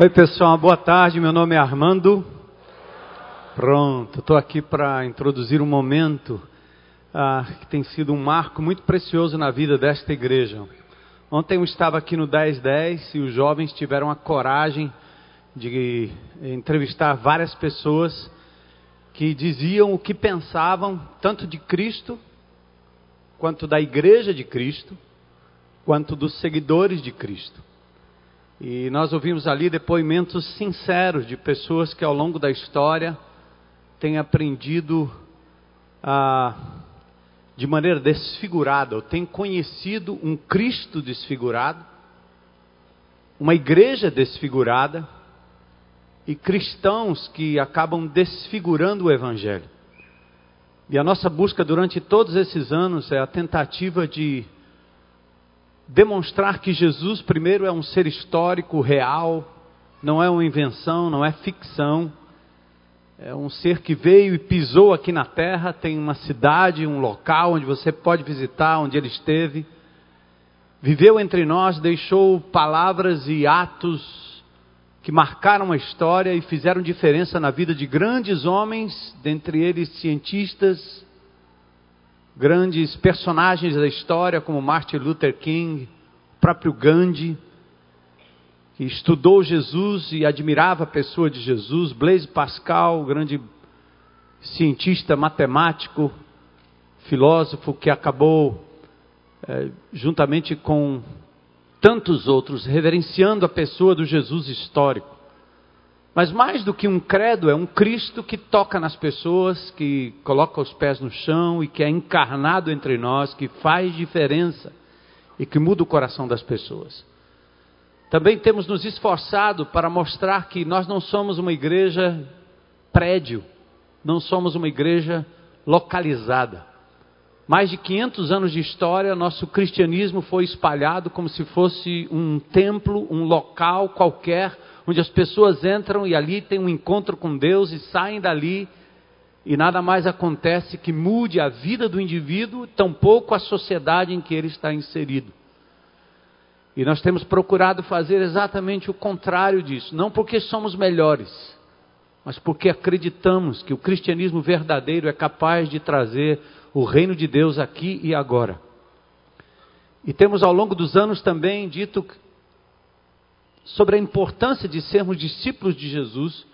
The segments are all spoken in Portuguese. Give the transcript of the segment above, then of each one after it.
Oi, pessoal, boa tarde. Meu nome é Armando. Pronto, estou aqui para introduzir um momento ah, que tem sido um marco muito precioso na vida desta igreja. Ontem eu estava aqui no 1010 e os jovens tiveram a coragem de entrevistar várias pessoas que diziam o que pensavam, tanto de Cristo, quanto da igreja de Cristo, quanto dos seguidores de Cristo. E nós ouvimos ali depoimentos sinceros de pessoas que ao longo da história têm aprendido a, de maneira desfigurada, ou têm conhecido um Cristo desfigurado, uma igreja desfigurada e cristãos que acabam desfigurando o Evangelho. E a nossa busca durante todos esses anos é a tentativa de demonstrar que Jesus, primeiro, é um ser histórico, real, não é uma invenção, não é ficção. É um ser que veio e pisou aqui na terra, tem uma cidade, um local onde você pode visitar, onde ele esteve. Viveu entre nós, deixou palavras e atos que marcaram a história e fizeram diferença na vida de grandes homens, dentre eles cientistas, grandes personagens da história, como Martin Luther King, o próprio Gandhi, que estudou Jesus e admirava a pessoa de Jesus, Blaise Pascal, grande cientista matemático, filósofo que acabou, é, juntamente com tantos outros, reverenciando a pessoa do Jesus histórico. Mas mais do que um credo, é um Cristo que toca nas pessoas, que coloca os pés no chão e que é encarnado entre nós, que faz diferença e que muda o coração das pessoas. Também temos nos esforçado para mostrar que nós não somos uma igreja prédio, não somos uma igreja localizada. Mais de 500 anos de história, nosso cristianismo foi espalhado como se fosse um templo, um local qualquer onde as pessoas entram e ali tem um encontro com Deus e saem dali e nada mais acontece que mude a vida do indivíduo, tampouco a sociedade em que ele está inserido. E nós temos procurado fazer exatamente o contrário disso, não porque somos melhores, mas porque acreditamos que o cristianismo verdadeiro é capaz de trazer o reino de Deus aqui e agora. E temos ao longo dos anos também dito sobre a importância de sermos discípulos de Jesus,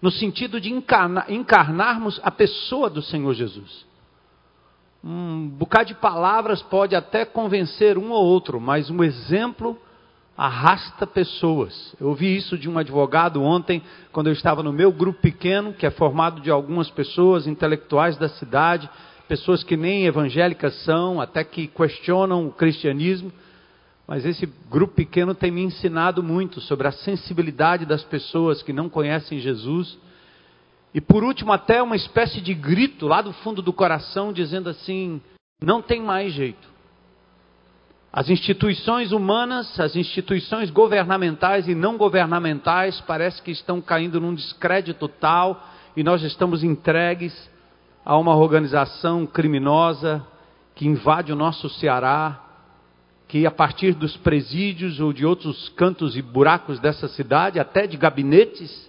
no sentido de encarnar, encarnarmos a pessoa do Senhor Jesus. Um bocado de palavras pode até convencer um ou outro, mas um exemplo arrasta pessoas. Eu ouvi isso de um advogado ontem, quando eu estava no meu grupo pequeno, que é formado de algumas pessoas intelectuais da cidade, pessoas que nem evangélicas são, até que questionam o cristianismo. Mas esse grupo pequeno tem me ensinado muito sobre a sensibilidade das pessoas que não conhecem Jesus. E por último, até uma espécie de grito lá do fundo do coração, dizendo assim: não tem mais jeito. As instituições humanas, as instituições governamentais e não governamentais, parece que estão caindo num descrédito tal e nós estamos entregues a uma organização criminosa que invade o nosso Ceará, que a partir dos presídios ou de outros cantos e buracos dessa cidade, até de gabinetes,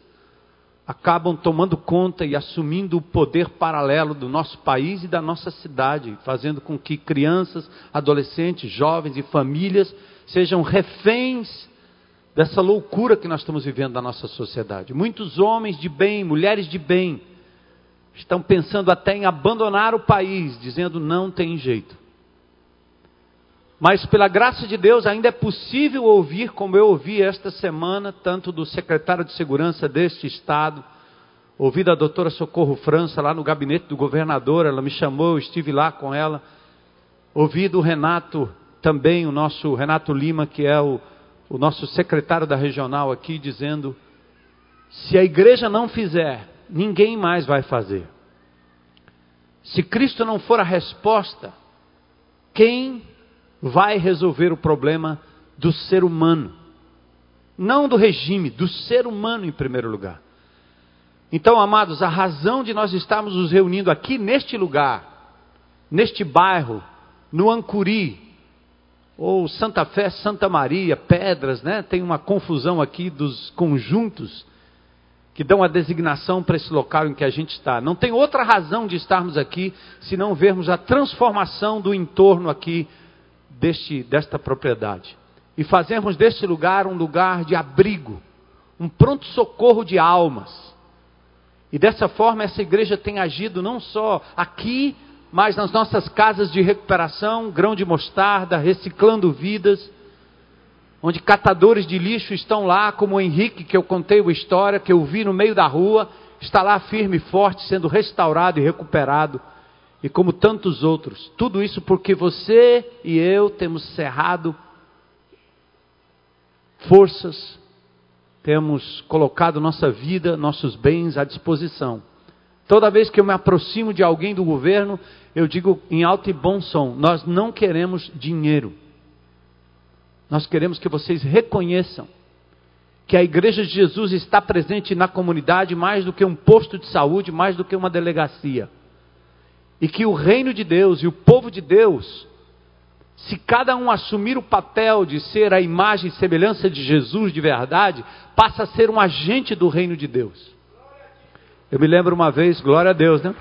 acabam tomando conta e assumindo o poder paralelo do nosso país e da nossa cidade, fazendo com que crianças, adolescentes, jovens e famílias sejam reféns dessa loucura que nós estamos vivendo na nossa sociedade. Muitos homens de bem, mulheres de bem, estão pensando até em abandonar o país, dizendo não tem jeito. Mas pela graça de Deus ainda é possível ouvir, como eu ouvi esta semana, tanto do secretário de segurança deste estado, ouvi da doutora Socorro França lá no gabinete do governador, ela me chamou, eu estive lá com ela. Ouvi do Renato também, o nosso Renato Lima, que é o, o nosso secretário da regional aqui, dizendo: se a igreja não fizer, ninguém mais vai fazer. Se Cristo não for a resposta, quem vai resolver o problema do ser humano. Não do regime, do ser humano em primeiro lugar. Então, amados, a razão de nós estarmos nos reunindo aqui neste lugar, neste bairro, no Ancuri, ou Santa Fé, Santa Maria, Pedras, né? Tem uma confusão aqui dos conjuntos que dão a designação para esse local em que a gente está. Não tem outra razão de estarmos aqui se não vermos a transformação do entorno aqui deste, desta propriedade. E fazermos deste lugar um lugar de abrigo, um pronto-socorro de almas. E dessa forma essa igreja tem agido não só aqui, mas nas nossas casas de recuperação, grão de mostarda, reciclando vidas, onde catadores de lixo estão lá, como o Henrique, que eu contei a história, que eu vi no meio da rua, está lá firme e forte, sendo restaurado e recuperado, e como tantos outros. Tudo isso porque você e eu temos cerrado forças, temos colocado nossa vida, nossos bens à disposição. Toda vez que eu me aproximo de alguém do governo, eu digo em alto e bom som: nós não queremos dinheiro. Nós queremos que vocês reconheçam que a Igreja de Jesus está presente na comunidade mais do que um posto de saúde, mais do que uma delegacia. E que o reino de Deus e o povo de Deus, se cada um assumir o papel de ser a imagem e semelhança de Jesus de verdade, passa a ser um agente do reino de Deus. Eu me lembro uma vez, glória a Deus, né?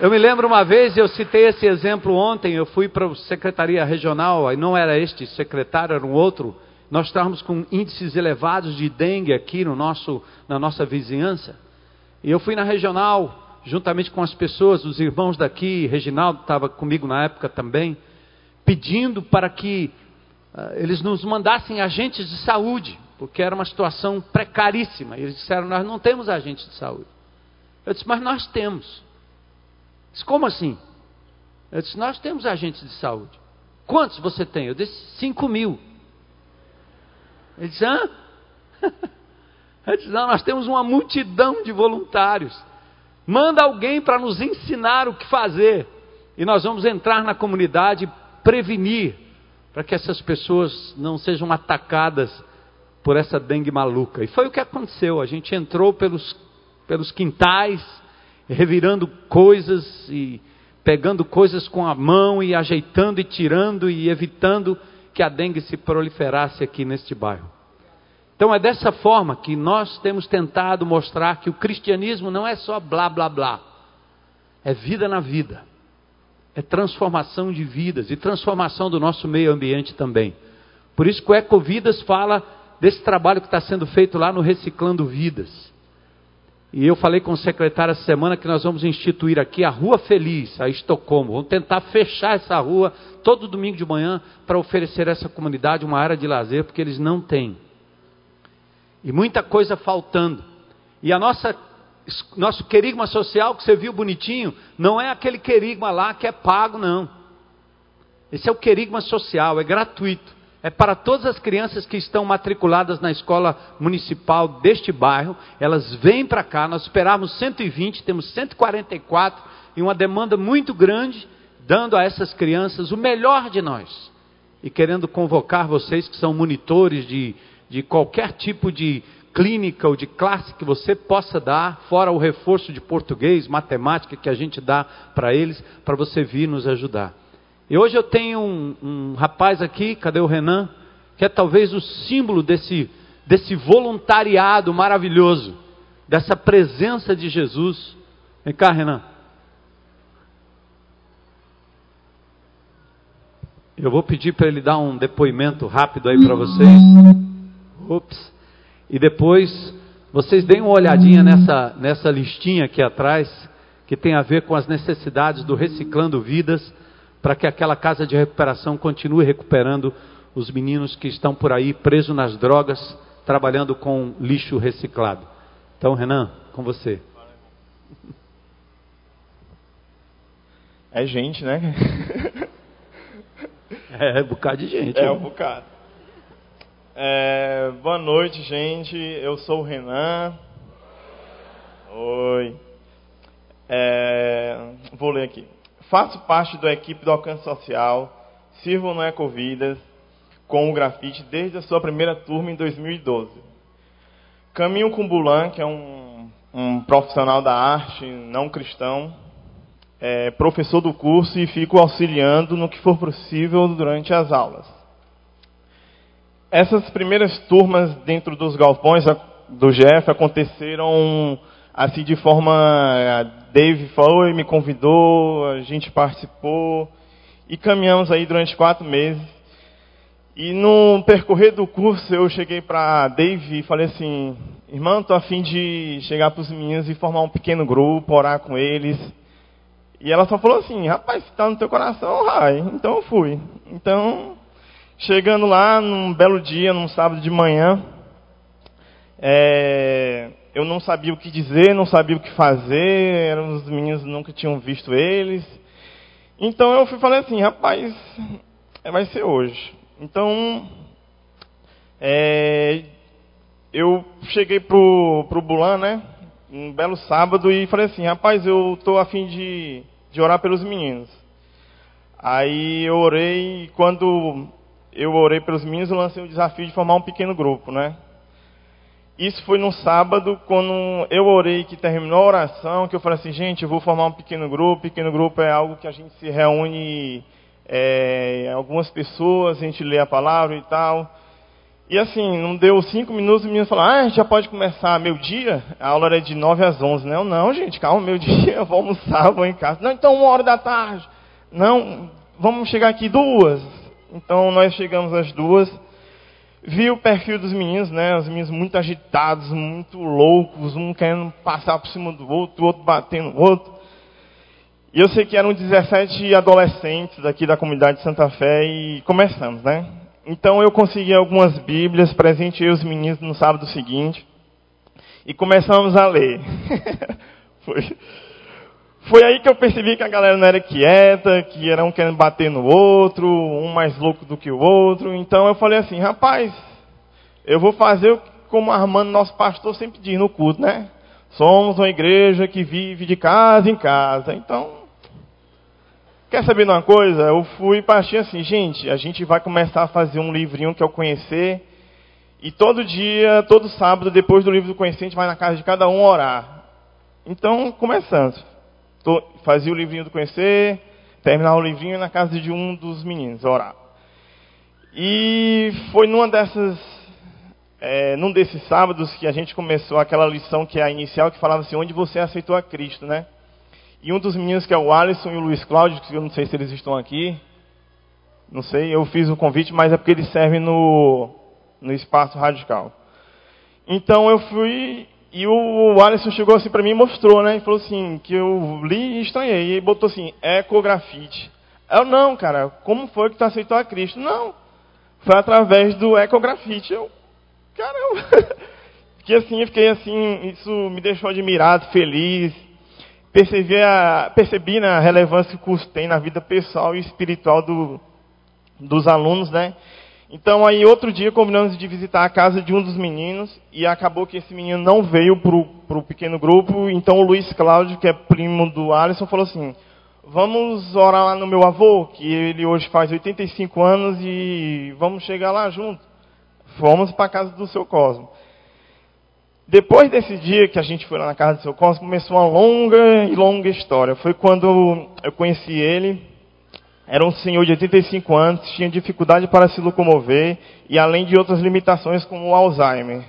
Eu me lembro uma vez, eu citei esse exemplo ontem, eu fui para a Secretaria Regional, e não era este secretário, era um outro. Nós estávamos com índices elevados de dengue aqui no nosso, na nossa vizinhança. E eu fui na regional, juntamente com as pessoas, os irmãos daqui, Reginaldo estava comigo na época também, pedindo para que uh, eles nos mandassem agentes de saúde, porque era uma situação precaríssima. E eles disseram: Nós não temos agentes de saúde. Eu disse: Mas nós temos. Disse, como assim? Eu disse, nós temos agentes de saúde. Quantos você tem? Eu disse, cinco mil. Ele disse, hã? Disse, não, nós temos uma multidão de voluntários. Manda alguém para nos ensinar o que fazer. E nós vamos entrar na comunidade prevenir para que essas pessoas não sejam atacadas por essa dengue maluca. E foi o que aconteceu. A gente entrou pelos, pelos quintais, revirando coisas e pegando coisas com a mão e ajeitando e tirando e evitando que a dengue se proliferasse aqui neste bairro. Então é dessa forma que nós temos tentado mostrar que o cristianismo não é só blá blá blá, é vida na vida, é transformação de vidas e transformação do nosso meio ambiente também. Por isso que o Ecovidas fala desse trabalho que está sendo feito lá no Reciclando Vidas. E eu falei com o secretário essa semana que nós vamos instituir aqui a Rua Feliz, a Estocolmo. Vamos tentar fechar essa rua todo domingo de manhã para oferecer a essa comunidade uma área de lazer, porque eles não têm. E muita coisa faltando. E a nossa nosso querigma social que você viu bonitinho, não é aquele querigma lá que é pago, não. Esse é o querigma social, é gratuito é para todas as crianças que estão matriculadas na escola municipal deste bairro. Elas vêm para cá, nós esperávamos 120, temos 144 e uma demanda muito grande, dando a essas crianças o melhor de nós. E querendo convocar vocês que são monitores de, de qualquer tipo de clínica ou de classe que você possa dar, fora o reforço de português, matemática que a gente dá para eles, para você vir nos ajudar. E hoje eu tenho um, um rapaz aqui, cadê o Renan? Que é talvez o símbolo desse, desse voluntariado maravilhoso, dessa presença de Jesus. Vem cá, Renan. Eu vou pedir para ele dar um depoimento rápido aí para vocês. Ups. E depois vocês deem uma olhadinha nessa, nessa listinha aqui atrás, que tem a ver com as necessidades do Reciclando Vidas para que aquela casa de recuperação continue recuperando os meninos que estão por aí presos nas drogas, trabalhando com lixo reciclado. Então, Renan, com você. É gente, né? é, é um bocado de gente. É um bocado. É, boa noite, gente. Eu sou o Renan. Oi. É, vou ler aqui. Faço parte da equipe do Alcance Social, sirvo no Ecovidas com o grafite desde a sua primeira turma em 2012. Caminho com Bulan, que é um, um profissional da arte não cristão, é, professor do curso e fico auxiliando no que for possível durante as aulas. Essas primeiras turmas dentro dos galpões do GF aconteceram assim de forma. Dave foi, me convidou, a gente participou e caminhamos aí durante quatro meses. E no percorrer do curso eu cheguei para Dave e falei assim, irmão, estou a fim de chegar para os meninos e formar um pequeno grupo, orar com eles. E ela só falou assim, rapaz, se está no teu coração, vai. Então eu fui. Então, chegando lá num belo dia, num sábado de manhã, é, eu não sabia o que dizer, não sabia o que fazer, eram os meninos nunca tinham visto eles. Então eu fui falei assim, rapaz, é, vai ser hoje. Então é, eu cheguei pro, pro Bulan, né? Um belo sábado e falei assim, rapaz, eu tô afim de, de orar pelos meninos. Aí eu orei e quando eu orei pelos meninos, eu lancei o desafio de formar um pequeno grupo, né? Isso foi no sábado, quando eu orei, que terminou a oração, que eu falei assim, gente, eu vou formar um pequeno grupo. Pequeno grupo é algo que a gente se reúne, é, algumas pessoas, a gente lê a palavra e tal. E assim, não deu cinco minutos, e o menino falou, ah, já pode começar meu dia? A aula era de nove às onze, né? Eu, não, gente, calma, meu dia, eu vou almoçar, vou em casa. Não, então uma hora da tarde. Não, vamos chegar aqui duas. Então nós chegamos às duas vi o perfil dos meninos, né? Os meninos muito agitados, muito loucos, um querendo passar por cima do outro, o outro batendo no outro. E eu sei que eram 17 adolescentes daqui da comunidade de Santa Fé e começamos, né? Então eu consegui algumas bíblias, presenteei os meninos no sábado seguinte e começamos a ler. Foi foi aí que eu percebi que a galera não era quieta, que era um querendo bater no outro, um mais louco do que o outro. Então eu falei assim, rapaz, eu vou fazer como Armando, nosso pastor, sempre diz no culto, né? Somos uma igreja que vive de casa em casa. Então, quer saber de uma coisa? Eu fui partir assim, gente, a gente vai começar a fazer um livrinho que eu conhecer. E todo dia, todo sábado, depois do livro do conhecer, a gente vai na casa de cada um orar. Então, começamos fazia o livrinho do conhecer, terminava o livrinho na casa de um dos meninos, orar. E foi numa dessas, é, num desses sábados que a gente começou aquela lição que é a inicial, que falava assim, onde você aceitou a Cristo, né? E um dos meninos, que é o Alisson e o Luiz Cláudio, que eu não sei se eles estão aqui, não sei, eu fiz o convite, mas é porque eles servem no, no espaço radical. Então eu fui e o Alisson chegou assim para mim e mostrou, né? E falou assim, que eu li e estranhei. E botou assim, ecografite. Eu, não, cara, como foi que tu aceitou a Cristo? Não, foi através do ecografite. Eu, caramba. que assim, eu fiquei assim, isso me deixou admirado, feliz. Percebi, a, percebi na relevância que o curso tem na vida pessoal e espiritual do, dos alunos, né? Então aí outro dia combinamos de visitar a casa de um dos meninos e acabou que esse menino não veio para o pequeno grupo. Então o Luiz Cláudio, que é primo do Alisson, falou assim: vamos orar lá no meu avô, que ele hoje faz 85 anos e vamos chegar lá junto. Fomos para a casa do seu Cosmo. Depois desse dia que a gente foi lá na casa do seu Cosmo, começou uma longa e longa história. Foi quando eu conheci ele era um senhor de 85 anos, tinha dificuldade para se locomover e além de outras limitações como o Alzheimer.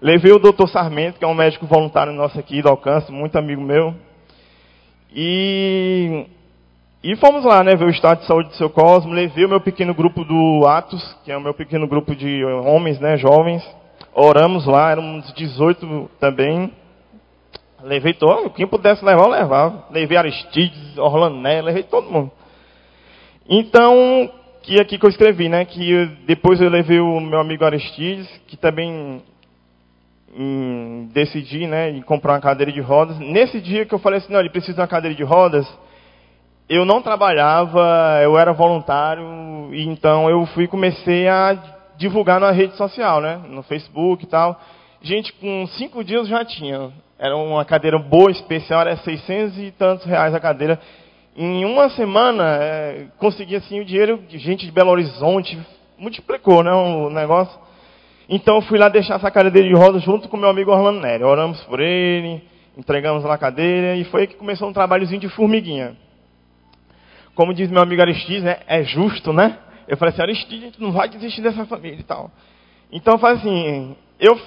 Levei o doutor Sarmento, que é um médico voluntário nosso aqui do Alcance, muito amigo meu. E, e fomos lá, né, ver o estado de saúde do seu Cosmo. Levei o meu pequeno grupo do Atos, que é o meu pequeno grupo de homens, né, jovens. Oramos lá, éramos 18 também. Levei todo, quem pudesse levar, eu levava. Levei Aristides, Orlané, levei todo mundo. Então, que aqui que eu escrevi, né? Que eu, depois eu levei o meu amigo Aristides, que também em, decidi, né, em comprar uma cadeira de rodas. Nesse dia que eu falei assim, não, ele precisa de uma cadeira de rodas, eu não trabalhava, eu era voluntário, e então eu fui comecei a divulgar na rede social, né, no Facebook e tal. Gente, com cinco dias já tinha. Era uma cadeira boa, especial, era 600 e tantos reais a cadeira. Em uma semana, é, consegui assim o dinheiro, gente de Belo Horizonte, multiplicou né, o negócio. Então eu fui lá deixar essa cadeira de rodas junto com meu amigo Orlando Nery. Oramos por ele, entregamos lá a cadeira e foi que começou um trabalhozinho de formiguinha. Como diz meu amigo Aristides, né, é justo, né? Eu falei assim, Aristides, não vai desistir dessa família e tal. Então, faz assim, eu,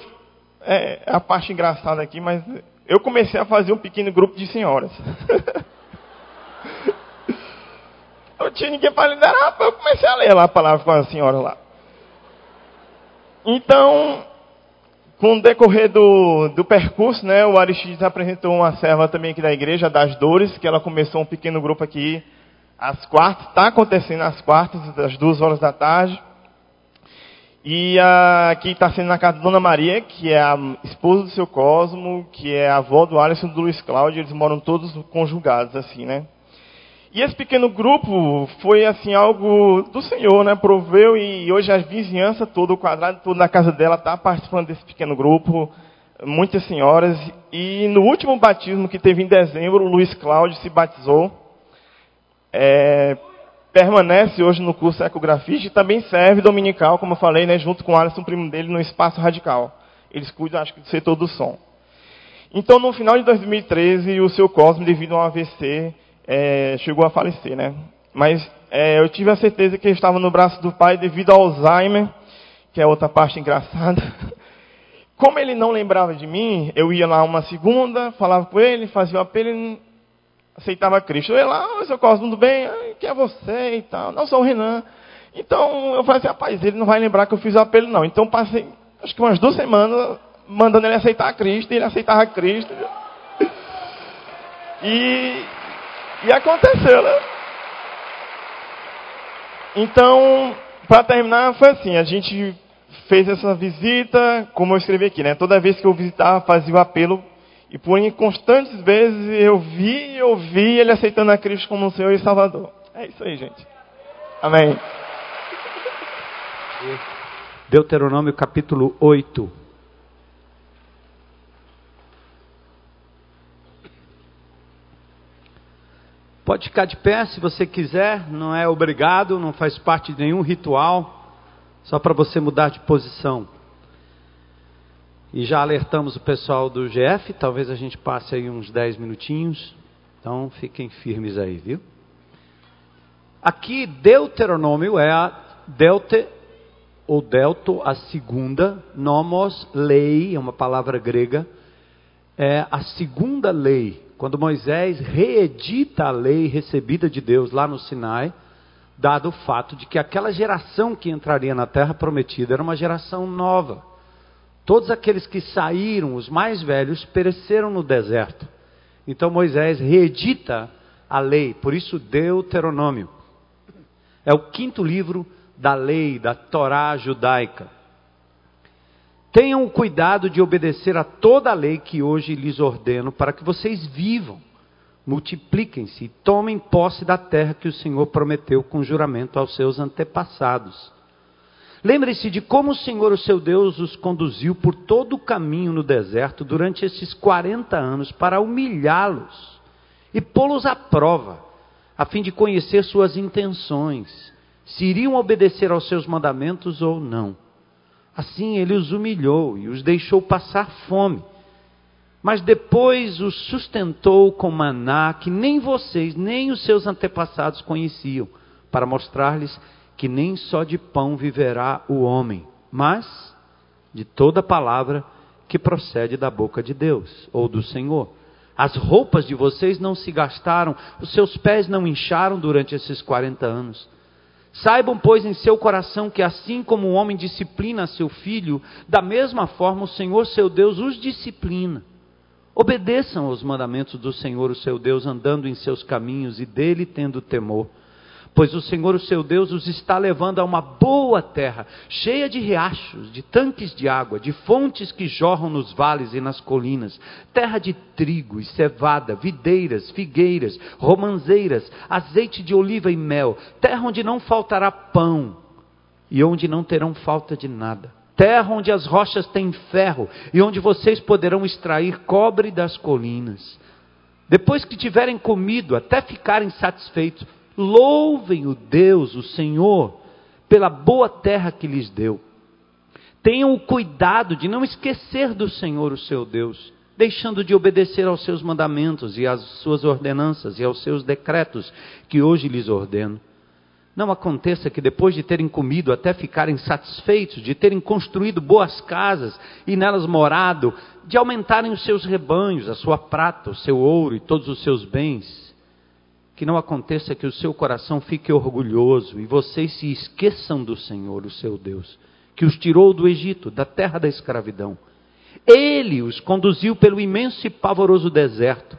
é, é a parte engraçada aqui, mas eu comecei a fazer um pequeno grupo de senhoras. não tinha ninguém para liderar, eu comecei a ler lá a palavra com a senhora lá. Então, com o decorrer do, do percurso, né, o Aristides apresentou uma serva também aqui da igreja, das Dores, que ela começou um pequeno grupo aqui às quartas, está acontecendo às quartas, às duas horas da tarde. E a, aqui está sendo na casa da Dona Maria, que é a esposa do seu Cosmo, que é a avó do Alisson e do Luiz Cláudio, eles moram todos conjugados, assim, né? E esse pequeno grupo foi assim algo do Senhor, né? Proveu e hoje a vizinhança toda, o quadrado todo da casa dela está participando desse pequeno grupo, muitas senhoras. E no último batismo que teve em dezembro, o Luiz Cláudio se batizou. É, permanece hoje no curso Ecografista e também serve dominical, como eu falei, né, junto com o Alisson, primo dele, no Espaço Radical. Eles cuidam, acho que, do setor do som. Então, no final de 2013, o seu Cosme, devido a um AVC, é, chegou a falecer, né? Mas é, eu tive a certeza que ele estava no braço do pai devido ao Alzheimer, que é outra parte engraçada. Como ele não lembrava de mim, eu ia lá uma segunda, falava com ele, fazia o apelo, ele aceitava Cristo. Eu ia lá, oh, seu Cosmo, tudo bem? Quem é você e tal? Não, sou o Renan. Então eu falei assim, rapaz, ele não vai lembrar que eu fiz o apelo, não. Então passei, acho que umas duas semanas, mandando ele aceitar Cristo, e ele aceitava Cristo. E e aconteceu, né? Então, para terminar, foi assim: a gente fez essa visita, como eu escrevi aqui, né? Toda vez que eu visitava, fazia o apelo. E por inconstantes vezes eu vi e ouvi ele aceitando a Cristo como Senhor e Salvador. É isso aí, gente. Amém. Deuteronômio capítulo 8. Pode ficar de pé se você quiser, não é obrigado, não faz parte de nenhum ritual, só para você mudar de posição. E já alertamos o pessoal do GF, talvez a gente passe aí uns 10 minutinhos, então fiquem firmes aí, viu? Aqui, Deuteronômio é a Delte, ou Delto, a segunda, nomos, lei, é uma palavra grega, é a segunda lei quando Moisés reedita a lei recebida de Deus lá no Sinai, dado o fato de que aquela geração que entraria na terra prometida era uma geração nova. Todos aqueles que saíram, os mais velhos, pereceram no deserto. Então Moisés reedita a lei, por isso Deuteronômio. É o quinto livro da lei, da Torá judaica. Tenham o cuidado de obedecer a toda a lei que hoje lhes ordeno, para que vocês vivam, multipliquem-se e tomem posse da terra que o Senhor prometeu com juramento aos seus antepassados. Lembre-se de como o Senhor, o seu Deus, os conduziu por todo o caminho no deserto durante esses 40 anos para humilhá-los e pô-los à prova, a fim de conhecer suas intenções, se iriam obedecer aos seus mandamentos ou não. Assim ele os humilhou e os deixou passar fome. Mas depois os sustentou com maná que nem vocês, nem os seus antepassados conheciam, para mostrar-lhes que nem só de pão viverá o homem, mas de toda palavra que procede da boca de Deus ou do Senhor. As roupas de vocês não se gastaram, os seus pés não incharam durante esses 40 anos. Saibam, pois, em seu coração que assim como o homem disciplina seu filho, da mesma forma o Senhor seu Deus os disciplina. Obedeçam aos mandamentos do Senhor, o seu Deus, andando em seus caminhos e dele tendo temor pois o Senhor, o seu Deus, os está levando a uma boa terra, cheia de riachos, de tanques de água, de fontes que jorram nos vales e nas colinas, terra de trigo e cevada, videiras, figueiras, romanzeiras, azeite de oliva e mel, terra onde não faltará pão e onde não terão falta de nada. Terra onde as rochas têm ferro e onde vocês poderão extrair cobre das colinas. Depois que tiverem comido até ficarem satisfeitos, Louvem o Deus, o Senhor, pela boa terra que lhes deu. Tenham o cuidado de não esquecer do Senhor, o seu Deus, deixando de obedecer aos seus mandamentos e às suas ordenanças e aos seus decretos que hoje lhes ordeno. Não aconteça que depois de terem comido até ficarem satisfeitos, de terem construído boas casas e nelas morado, de aumentarem os seus rebanhos, a sua prata, o seu ouro e todos os seus bens, que não aconteça que o seu coração fique orgulhoso e vocês se esqueçam do Senhor, o seu Deus, que os tirou do Egito, da terra da escravidão. Ele os conduziu pelo imenso e pavoroso deserto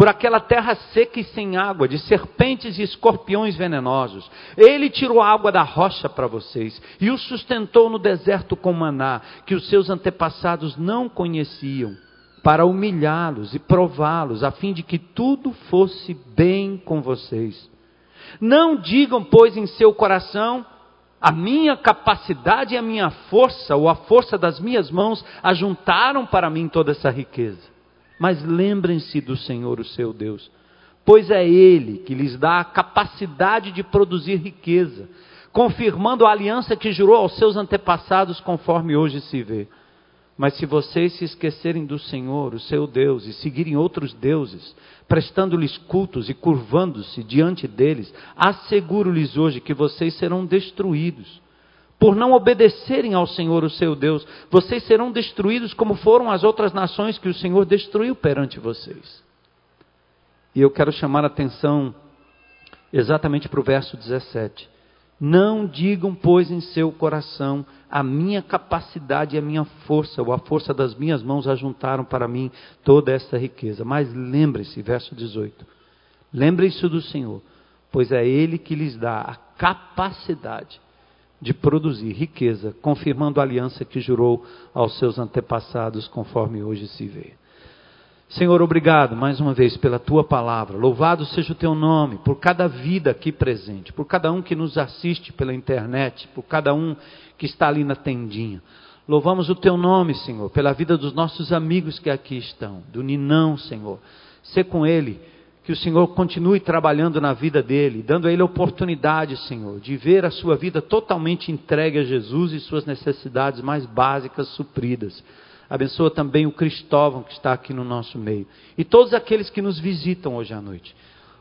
por aquela terra seca e sem água, de serpentes e escorpiões venenosos. Ele tirou a água da rocha para vocês e os sustentou no deserto com maná, que os seus antepassados não conheciam, para humilhá-los e prová-los, a fim de que tudo fosse bem com vocês. Não digam, pois, em seu coração, a minha capacidade e a minha força, ou a força das minhas mãos, ajuntaram para mim toda essa riqueza. Mas lembrem-se do Senhor, o seu Deus, pois é Ele que lhes dá a capacidade de produzir riqueza, confirmando a aliança que jurou aos seus antepassados, conforme hoje se vê. Mas se vocês se esquecerem do Senhor, o seu Deus, e seguirem outros deuses, prestando-lhes cultos e curvando-se diante deles, asseguro-lhes hoje que vocês serão destruídos por não obedecerem ao Senhor, o seu Deus, vocês serão destruídos como foram as outras nações que o Senhor destruiu perante vocês. E eu quero chamar a atenção exatamente para o verso 17. Não digam, pois, em seu coração, a minha capacidade e a minha força, ou a força das minhas mãos ajuntaram para mim toda esta riqueza. Mas lembre-se, verso 18. Lembrem-se do Senhor, pois é Ele que lhes dá a capacidade de produzir riqueza, confirmando a aliança que jurou aos seus antepassados, conforme hoje se vê. Senhor, obrigado mais uma vez pela tua palavra. Louvado seja o teu nome, por cada vida aqui presente, por cada um que nos assiste pela internet, por cada um que está ali na tendinha. Louvamos o teu nome, Senhor, pela vida dos nossos amigos que aqui estão, do Ninão, Senhor. Ser com ele que o Senhor continue trabalhando na vida dele, dando a ele oportunidade, Senhor, de ver a sua vida totalmente entregue a Jesus e suas necessidades mais básicas supridas. Abençoa também o Cristóvão que está aqui no nosso meio e todos aqueles que nos visitam hoje à noite.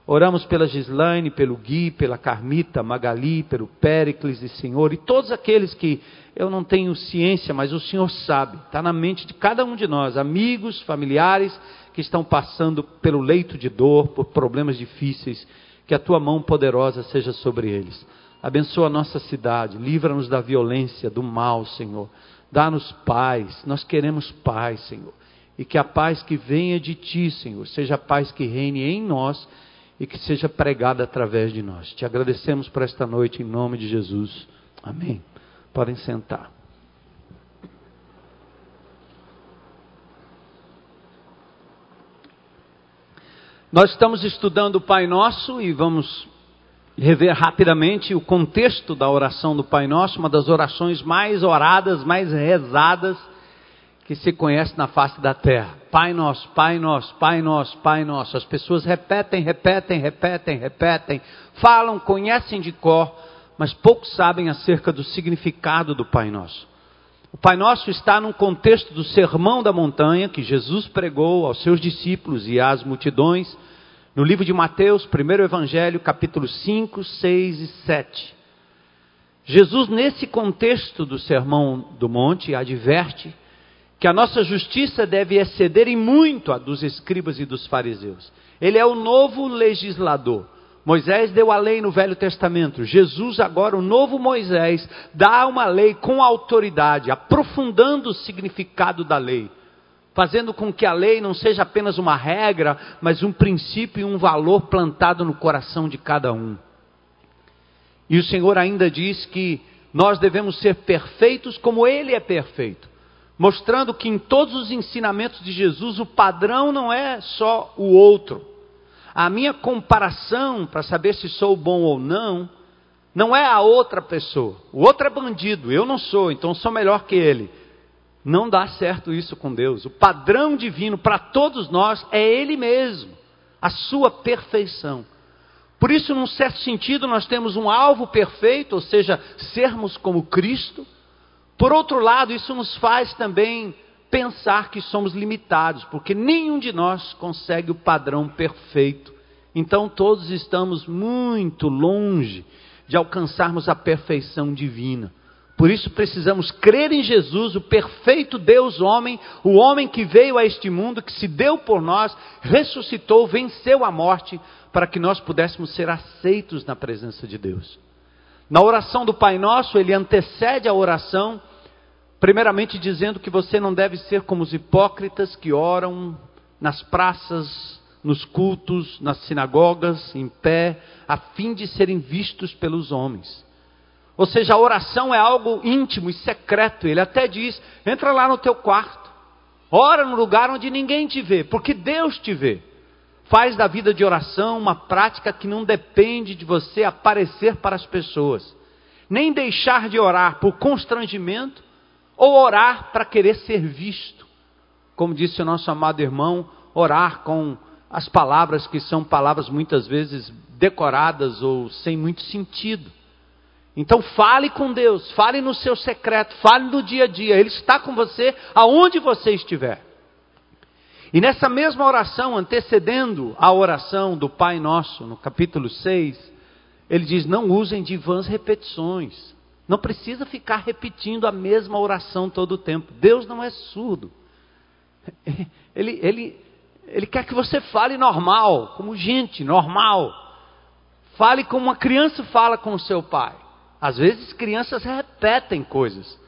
Oramos pela Gislaine, pelo Gui, pela Carmita, Magali, pelo Péricles e Senhor, e todos aqueles que eu não tenho ciência, mas o Senhor sabe, está na mente de cada um de nós, amigos, familiares que estão passando pelo leito de dor, por problemas difíceis, que a tua mão poderosa seja sobre eles. Abençoa a nossa cidade, livra-nos da violência, do mal, Senhor. Dá-nos paz, nós queremos paz, Senhor. E que a paz que venha de ti, Senhor, seja a paz que reine em nós e que seja pregada através de nós. Te agradecemos por esta noite em nome de Jesus. Amém. Podem sentar. Nós estamos estudando o Pai Nosso e vamos rever rapidamente o contexto da oração do Pai Nosso, uma das orações mais oradas, mais rezadas que se conhece na face da terra. Pai Nosso, Pai Nosso, Pai Nosso, Pai Nosso. As pessoas repetem, repetem, repetem, repetem, falam, conhecem de cor, mas poucos sabem acerca do significado do Pai Nosso. O Pai Nosso está num contexto do Sermão da Montanha que Jesus pregou aos seus discípulos e às multidões, no livro de Mateus, primeiro Evangelho, capítulos 5, 6 e 7. Jesus, nesse contexto do Sermão do Monte, adverte que a nossa justiça deve exceder em muito a dos escribas e dos fariseus. Ele é o novo legislador. Moisés deu a lei no Velho Testamento. Jesus, agora, o novo Moisés, dá uma lei com autoridade, aprofundando o significado da lei, fazendo com que a lei não seja apenas uma regra, mas um princípio e um valor plantado no coração de cada um. E o Senhor ainda diz que nós devemos ser perfeitos como Ele é perfeito, mostrando que em todos os ensinamentos de Jesus o padrão não é só o outro a minha comparação para saber se sou bom ou não, não é a outra pessoa. O outro é bandido, eu não sou, então sou melhor que ele. Não dá certo isso com Deus. O padrão divino para todos nós é Ele mesmo, a sua perfeição. Por isso, num certo sentido, nós temos um alvo perfeito, ou seja, sermos como Cristo. Por outro lado, isso nos faz também pensar que somos limitados, porque nenhum de nós consegue o padrão perfeito. Então todos estamos muito longe de alcançarmos a perfeição divina. Por isso precisamos crer em Jesus, o perfeito Deus homem, o homem que veio a este mundo, que se deu por nós, ressuscitou, venceu a morte, para que nós pudéssemos ser aceitos na presença de Deus. Na oração do Pai Nosso, ele antecede a oração, primeiramente dizendo que você não deve ser como os hipócritas que oram nas praças, nos cultos, nas sinagogas, em pé, a fim de serem vistos pelos homens. Ou seja, a oração é algo íntimo e secreto. Ele até diz: entra lá no teu quarto, ora no lugar onde ninguém te vê, porque Deus te vê. Faz da vida de oração uma prática que não depende de você aparecer para as pessoas, nem deixar de orar por constrangimento ou orar para querer ser visto. Como disse o nosso amado irmão, orar com as palavras que são palavras muitas vezes decoradas ou sem muito sentido. Então fale com Deus, fale no seu secreto, fale no dia a dia. Ele está com você aonde você estiver. E nessa mesma oração, antecedendo a oração do Pai Nosso, no capítulo 6, ele diz: Não usem de vãs repetições. Não precisa ficar repetindo a mesma oração todo o tempo. Deus não é surdo. Ele, ele, ele quer que você fale normal, como gente, normal. Fale como uma criança fala com o seu pai. Às vezes crianças repetem coisas,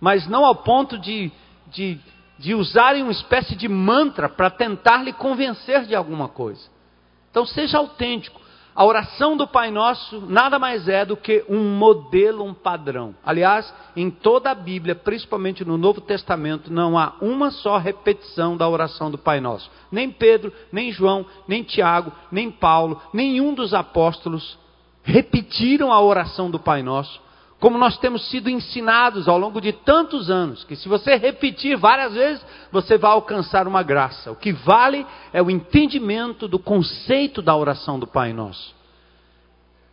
mas não ao ponto de, de de usarem uma espécie de mantra para tentar lhe convencer de alguma coisa. Então seja autêntico. A oração do Pai Nosso nada mais é do que um modelo, um padrão. Aliás, em toda a Bíblia, principalmente no Novo Testamento, não há uma só repetição da oração do Pai Nosso. Nem Pedro, nem João, nem Tiago, nem Paulo, nenhum dos apóstolos repetiram a oração do Pai Nosso como nós temos sido ensinados ao longo de tantos anos, que se você repetir várias vezes, você vai alcançar uma graça. O que vale é o entendimento do conceito da oração do Pai Nosso.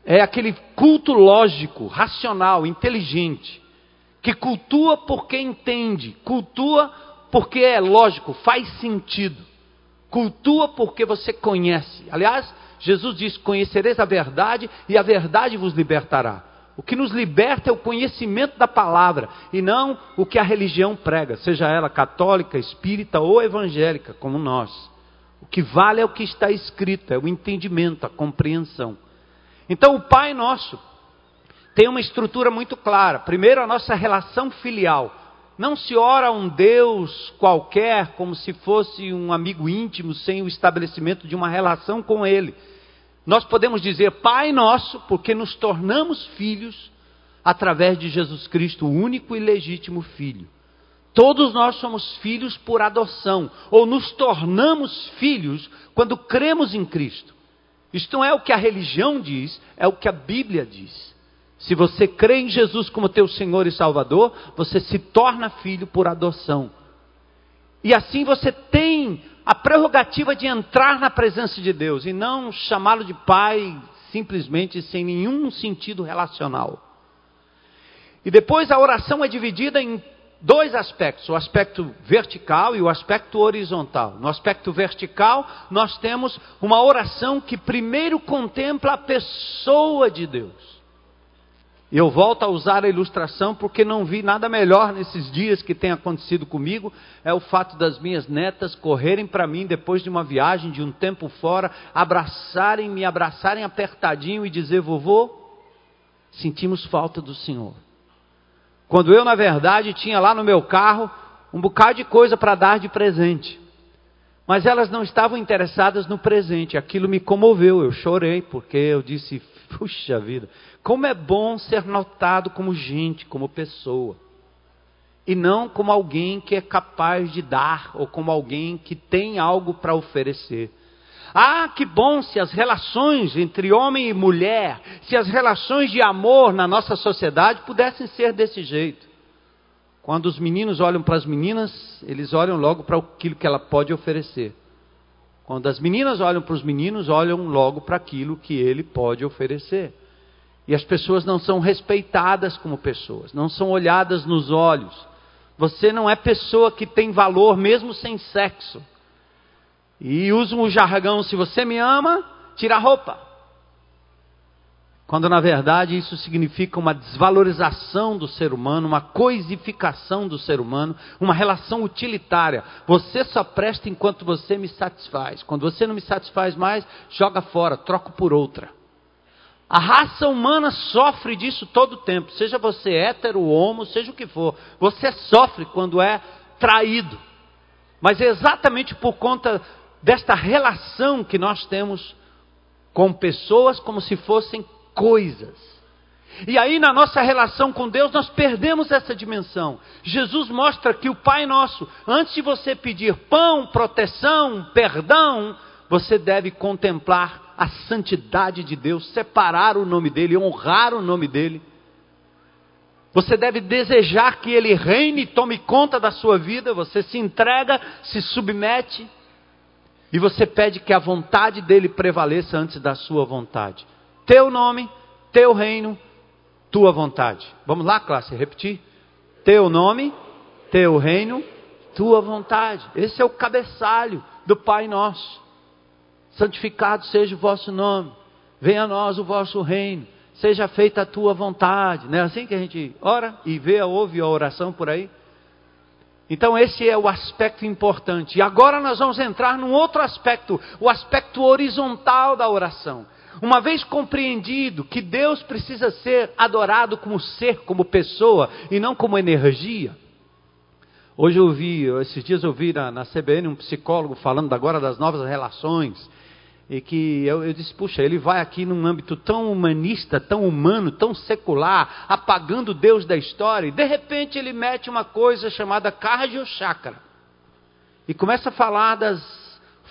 É aquele culto lógico, racional, inteligente, que cultua porque entende, cultua porque é lógico, faz sentido, cultua porque você conhece. Aliás, Jesus diz: Conhecereis a verdade e a verdade vos libertará. O que nos liberta é o conhecimento da palavra e não o que a religião prega, seja ela católica, espírita ou evangélica, como nós. O que vale é o que está escrito, é o entendimento, a compreensão. Então, o Pai Nosso tem uma estrutura muito clara. Primeiro, a nossa relação filial. Não se ora a um Deus qualquer como se fosse um amigo íntimo sem o estabelecimento de uma relação com Ele. Nós podemos dizer Pai Nosso porque nos tornamos filhos através de Jesus Cristo, o único e legítimo Filho. Todos nós somos filhos por adoção, ou nos tornamos filhos quando cremos em Cristo. Isto não é o que a religião diz, é o que a Bíblia diz. Se você crê em Jesus como teu Senhor e Salvador, você se torna filho por adoção. E assim você tem a prerrogativa de entrar na presença de Deus e não chamá-lo de pai simplesmente sem nenhum sentido relacional. E depois a oração é dividida em dois aspectos: o aspecto vertical e o aspecto horizontal. No aspecto vertical, nós temos uma oração que primeiro contempla a pessoa de Deus. E eu volto a usar a ilustração porque não vi nada melhor nesses dias que tem acontecido comigo. É o fato das minhas netas correrem para mim depois de uma viagem, de um tempo fora, abraçarem, me abraçarem apertadinho e dizer: Vovô, sentimos falta do Senhor. Quando eu, na verdade, tinha lá no meu carro um bocado de coisa para dar de presente. Mas elas não estavam interessadas no presente. Aquilo me comoveu. Eu chorei porque eu disse: Puxa vida, como é bom ser notado como gente, como pessoa. E não como alguém que é capaz de dar, ou como alguém que tem algo para oferecer. Ah, que bom se as relações entre homem e mulher, se as relações de amor na nossa sociedade pudessem ser desse jeito. Quando os meninos olham para as meninas, eles olham logo para aquilo que ela pode oferecer. Quando as meninas olham para os meninos, olham logo para aquilo que ele pode oferecer. E as pessoas não são respeitadas como pessoas, não são olhadas nos olhos. Você não é pessoa que tem valor mesmo sem sexo. E usam o jargão: se você me ama, tira a roupa. Quando na verdade isso significa uma desvalorização do ser humano, uma coisificação do ser humano, uma relação utilitária. Você só presta enquanto você me satisfaz. Quando você não me satisfaz mais, joga fora, troco por outra. A raça humana sofre disso todo o tempo, seja você hétero, homo, seja o que for. Você sofre quando é traído. Mas é exatamente por conta desta relação que nós temos com pessoas como se fossem coisas. E aí, na nossa relação com Deus, nós perdemos essa dimensão. Jesus mostra que o Pai Nosso, antes de você pedir pão, proteção, perdão, você deve contemplar a santidade de Deus, separar o nome dEle, honrar o nome dEle. Você deve desejar que Ele reine e tome conta da sua vida, você se entrega, se submete, e você pede que a vontade dEle prevaleça antes da sua vontade teu nome, teu reino, tua vontade. Vamos lá, classe, repetir? Teu nome, teu reino, tua vontade. Esse é o cabeçalho do Pai Nosso. Santificado seja o vosso nome, venha a nós o vosso reino, seja feita a tua vontade. Não é assim que a gente ora e vê, ouve a oração por aí? Então, esse é o aspecto importante. E agora nós vamos entrar num outro aspecto, o aspecto horizontal da oração. Uma vez compreendido que Deus precisa ser adorado como ser, como pessoa e não como energia. Hoje eu ouvi, esses dias eu vi na, na CBN um psicólogo falando agora das novas relações. E que eu, eu disse, puxa, ele vai aqui num âmbito tão humanista, tão humano, tão secular, apagando Deus da história, e de repente ele mete uma coisa chamada cardio chakra. E começa a falar das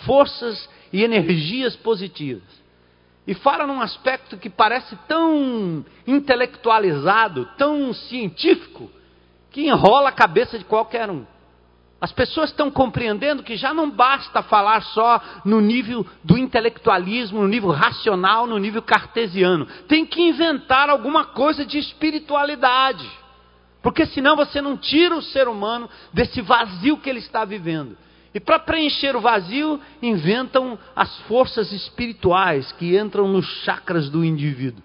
forças e energias positivas e fala num aspecto que parece tão intelectualizado, tão científico, que enrola a cabeça de qualquer um. As pessoas estão compreendendo que já não basta falar só no nível do intelectualismo, no nível racional, no nível cartesiano. Tem que inventar alguma coisa de espiritualidade. Porque senão você não tira o ser humano desse vazio que ele está vivendo. E para preencher o vazio, inventam as forças espirituais que entram nos chakras do indivíduo.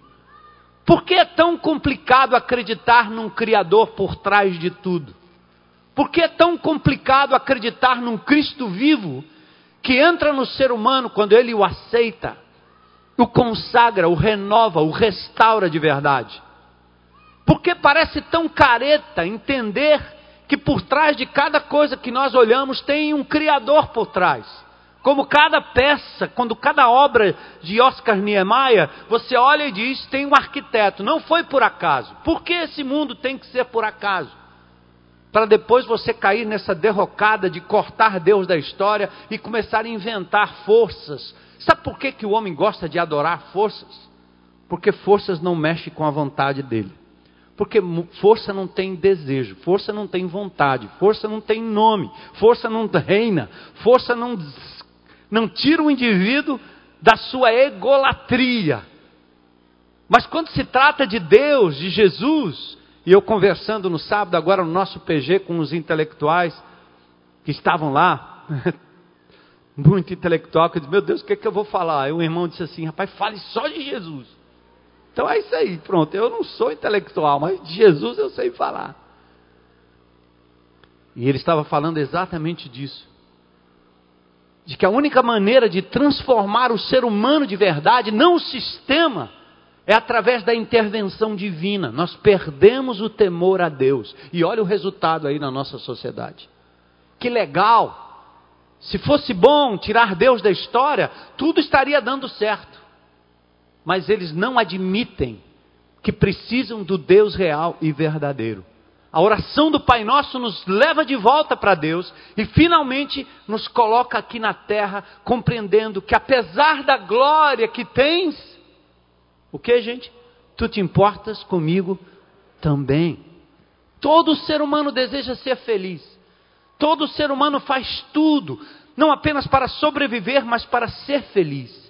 Por que é tão complicado acreditar num Criador por trás de tudo? Por que é tão complicado acreditar num Cristo vivo que entra no ser humano quando ele o aceita, o consagra, o renova, o restaura de verdade? Por que parece tão careta entender que por trás de cada coisa que nós olhamos tem um Criador por trás. Como cada peça, quando cada obra de Oscar Niemeyer, você olha e diz, tem um arquiteto. Não foi por acaso. Por que esse mundo tem que ser por acaso? Para depois você cair nessa derrocada de cortar Deus da história e começar a inventar forças. Sabe por que, que o homem gosta de adorar forças? Porque forças não mexem com a vontade dele. Porque força não tem desejo, força não tem vontade, força não tem nome, força não reina, força não, não tira o indivíduo da sua egolatria. Mas quando se trata de Deus, de Jesus, e eu conversando no sábado, agora no nosso PG, com os intelectuais que estavam lá, muito intelectual, que eu disse, meu Deus, o que, é que eu vou falar? Aí um irmão disse assim, rapaz, fale só de Jesus. Então é isso aí, pronto. Eu não sou intelectual, mas de Jesus eu sei falar. E ele estava falando exatamente disso. De que a única maneira de transformar o ser humano de verdade, não o sistema, é através da intervenção divina. Nós perdemos o temor a Deus. E olha o resultado aí na nossa sociedade. Que legal! Se fosse bom tirar Deus da história, tudo estaria dando certo mas eles não admitem que precisam do Deus real e verdadeiro. A oração do Pai Nosso nos leva de volta para Deus e finalmente nos coloca aqui na terra, compreendendo que apesar da glória que tens, o que, gente? Tu te importas comigo também. Todo ser humano deseja ser feliz. Todo ser humano faz tudo, não apenas para sobreviver, mas para ser feliz.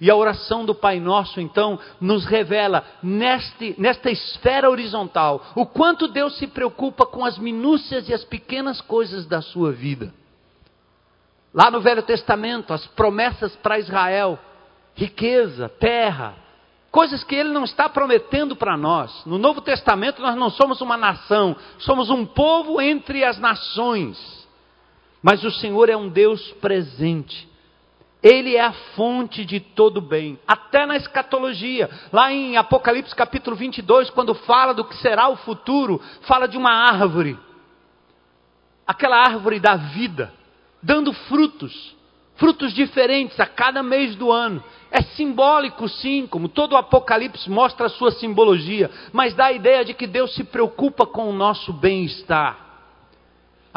E a oração do Pai Nosso, então, nos revela neste, nesta esfera horizontal o quanto Deus se preocupa com as minúcias e as pequenas coisas da sua vida. Lá no Velho Testamento, as promessas para Israel: riqueza, terra, coisas que ele não está prometendo para nós. No Novo Testamento, nós não somos uma nação, somos um povo entre as nações. Mas o Senhor é um Deus presente. Ele é a fonte de todo bem, até na escatologia. Lá em Apocalipse capítulo 22, quando fala do que será o futuro, fala de uma árvore. Aquela árvore da vida, dando frutos, frutos diferentes a cada mês do ano. É simbólico, sim, como todo o Apocalipse mostra a sua simbologia, mas dá a ideia de que Deus se preocupa com o nosso bem-estar.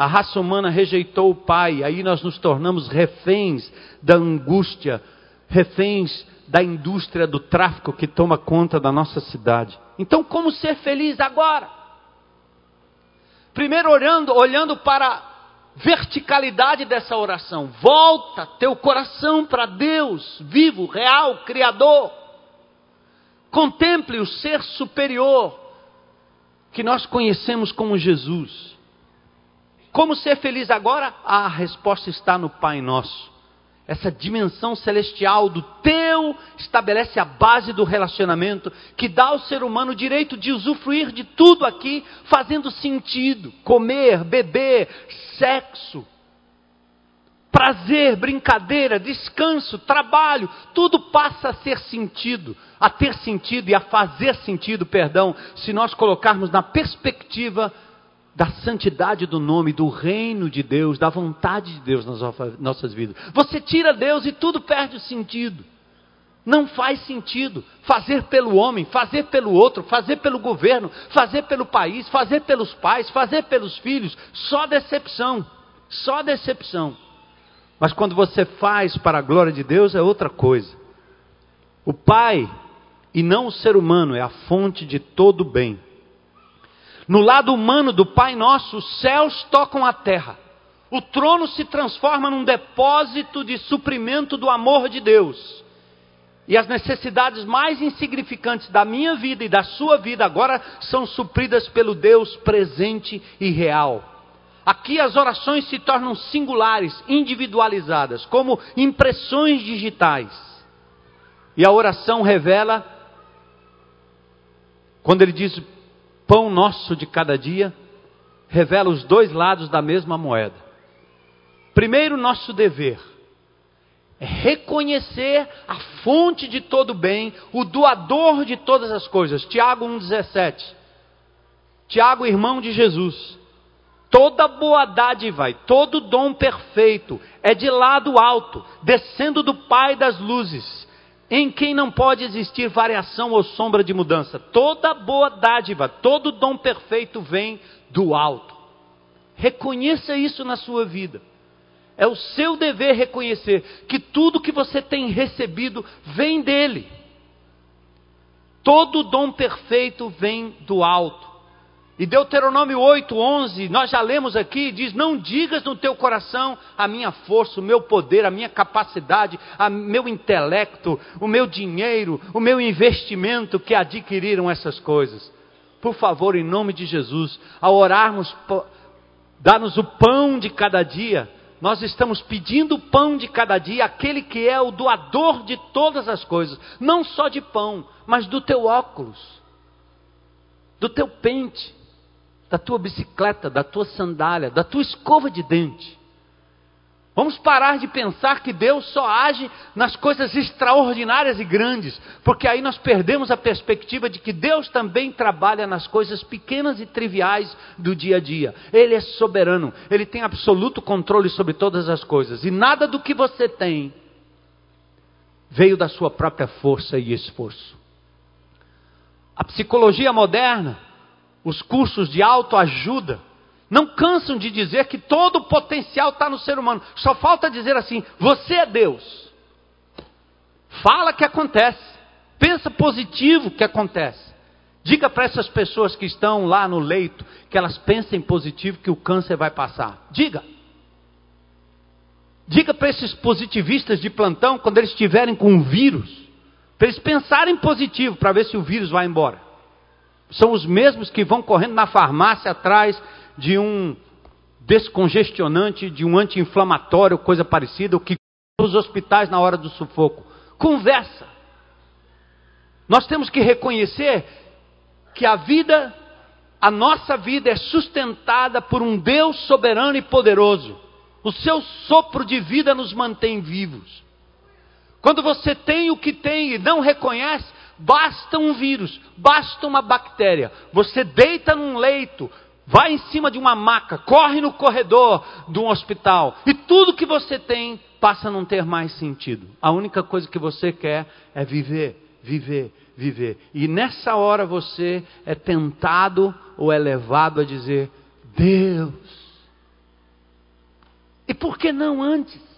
A raça humana rejeitou o Pai, aí nós nos tornamos reféns da angústia, reféns da indústria do tráfico que toma conta da nossa cidade. Então, como ser feliz agora? Primeiro, olhando, olhando para a verticalidade dessa oração. Volta teu coração para Deus, vivo, real, Criador. Contemple o ser superior que nós conhecemos como Jesus. Como ser feliz agora? a resposta está no Pai Nosso. Essa dimensão celestial do teu estabelece a base do relacionamento que dá ao ser humano o direito de usufruir de tudo aqui, fazendo sentido: comer, beber, sexo, prazer, brincadeira, descanso, trabalho, tudo passa a ser sentido, a ter sentido e a fazer sentido, perdão, se nós colocarmos na perspectiva da santidade do nome, do reino de Deus, da vontade de Deus nas nossas vidas. Você tira Deus e tudo perde o sentido. Não faz sentido fazer pelo homem, fazer pelo outro, fazer pelo governo, fazer pelo país, fazer pelos pais, fazer pelos filhos. Só decepção, só decepção. Mas quando você faz para a glória de Deus é outra coisa. O Pai e não o ser humano é a fonte de todo bem. No lado humano do Pai Nosso, os céus tocam a terra. O trono se transforma num depósito de suprimento do amor de Deus. E as necessidades mais insignificantes da minha vida e da sua vida agora são supridas pelo Deus presente e real. Aqui as orações se tornam singulares, individualizadas, como impressões digitais. E a oração revela, quando ele diz pão nosso de cada dia revela os dois lados da mesma moeda. Primeiro, nosso dever é reconhecer a fonte de todo bem, o doador de todas as coisas. Tiago 1,17. Tiago, irmão de Jesus. Toda boa dádiva, todo dom perfeito é de lado alto, descendo do Pai das luzes em quem não pode existir variação ou sombra de mudança. Toda boa dádiva, todo dom perfeito vem do alto. Reconheça isso na sua vida. É o seu dever reconhecer que tudo que você tem recebido vem dele. Todo dom perfeito vem do alto. E Deuteronômio 8, 11, nós já lemos aqui, diz: Não digas no teu coração a minha força, o meu poder, a minha capacidade, o meu intelecto, o meu dinheiro, o meu investimento que adquiriram essas coisas. Por favor, em nome de Jesus, ao orarmos, dá-nos o pão de cada dia. Nós estamos pedindo o pão de cada dia, aquele que é o doador de todas as coisas, não só de pão, mas do teu óculos, do teu pente, da tua bicicleta, da tua sandália, da tua escova de dente. Vamos parar de pensar que Deus só age nas coisas extraordinárias e grandes, porque aí nós perdemos a perspectiva de que Deus também trabalha nas coisas pequenas e triviais do dia a dia. Ele é soberano, ele tem absoluto controle sobre todas as coisas, e nada do que você tem veio da sua própria força e esforço. A psicologia moderna os cursos de autoajuda, não cansam de dizer que todo o potencial está no ser humano. Só falta dizer assim: você é Deus. Fala que acontece. Pensa positivo que acontece. Diga para essas pessoas que estão lá no leito que elas pensem positivo que o câncer vai passar. Diga. Diga para esses positivistas de plantão, quando eles estiverem com um vírus, para eles pensarem positivo, para ver se o vírus vai embora. São os mesmos que vão correndo na farmácia atrás de um descongestionante, de um anti-inflamatório, coisa parecida, o que os hospitais na hora do sufoco. Conversa. Nós temos que reconhecer que a vida, a nossa vida é sustentada por um Deus soberano e poderoso. O seu sopro de vida nos mantém vivos. Quando você tem o que tem e não reconhece, basta um vírus, basta uma bactéria. Você deita num leito, vai em cima de uma maca, corre no corredor de um hospital e tudo que você tem passa a não ter mais sentido. A única coisa que você quer é viver, viver, viver. E nessa hora você é tentado ou é levado a dizer: Deus. E por que não antes?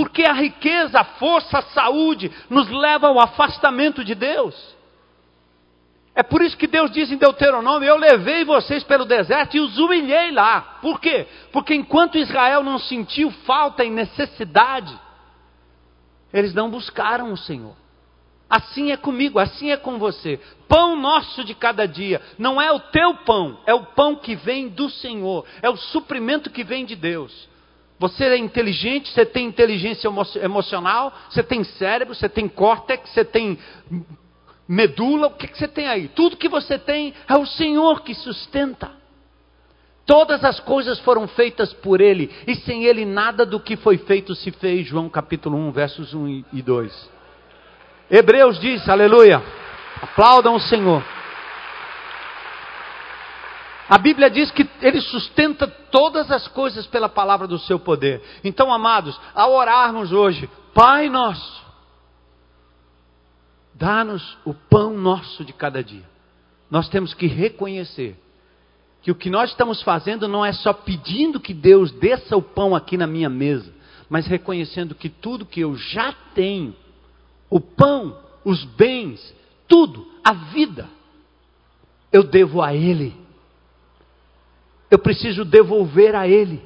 Porque a riqueza, a força, a saúde nos leva ao afastamento de Deus. É por isso que Deus diz em Deuteronômio: Eu levei vocês pelo deserto e os humilhei lá. Por quê? Porque enquanto Israel não sentiu falta e necessidade, eles não buscaram o Senhor. Assim é comigo, assim é com você. Pão nosso de cada dia, não é o teu pão, é o pão que vem do Senhor, é o suprimento que vem de Deus. Você é inteligente, você tem inteligência emocional, você tem cérebro, você tem córtex, você tem medula, o que, que você tem aí? Tudo que você tem é o Senhor que sustenta. Todas as coisas foram feitas por Ele, e sem Ele nada do que foi feito se fez. João capítulo 1, versos 1 e 2. Hebreus diz, aleluia, aplaudam o Senhor. A Bíblia diz que Ele sustenta todas as coisas pela palavra do seu poder. Então, amados, ao orarmos hoje, Pai nosso, dá-nos o pão nosso de cada dia. Nós temos que reconhecer que o que nós estamos fazendo não é só pedindo que Deus desça o pão aqui na minha mesa, mas reconhecendo que tudo que eu já tenho, o pão, os bens, tudo, a vida, eu devo a Ele eu preciso devolver a Ele.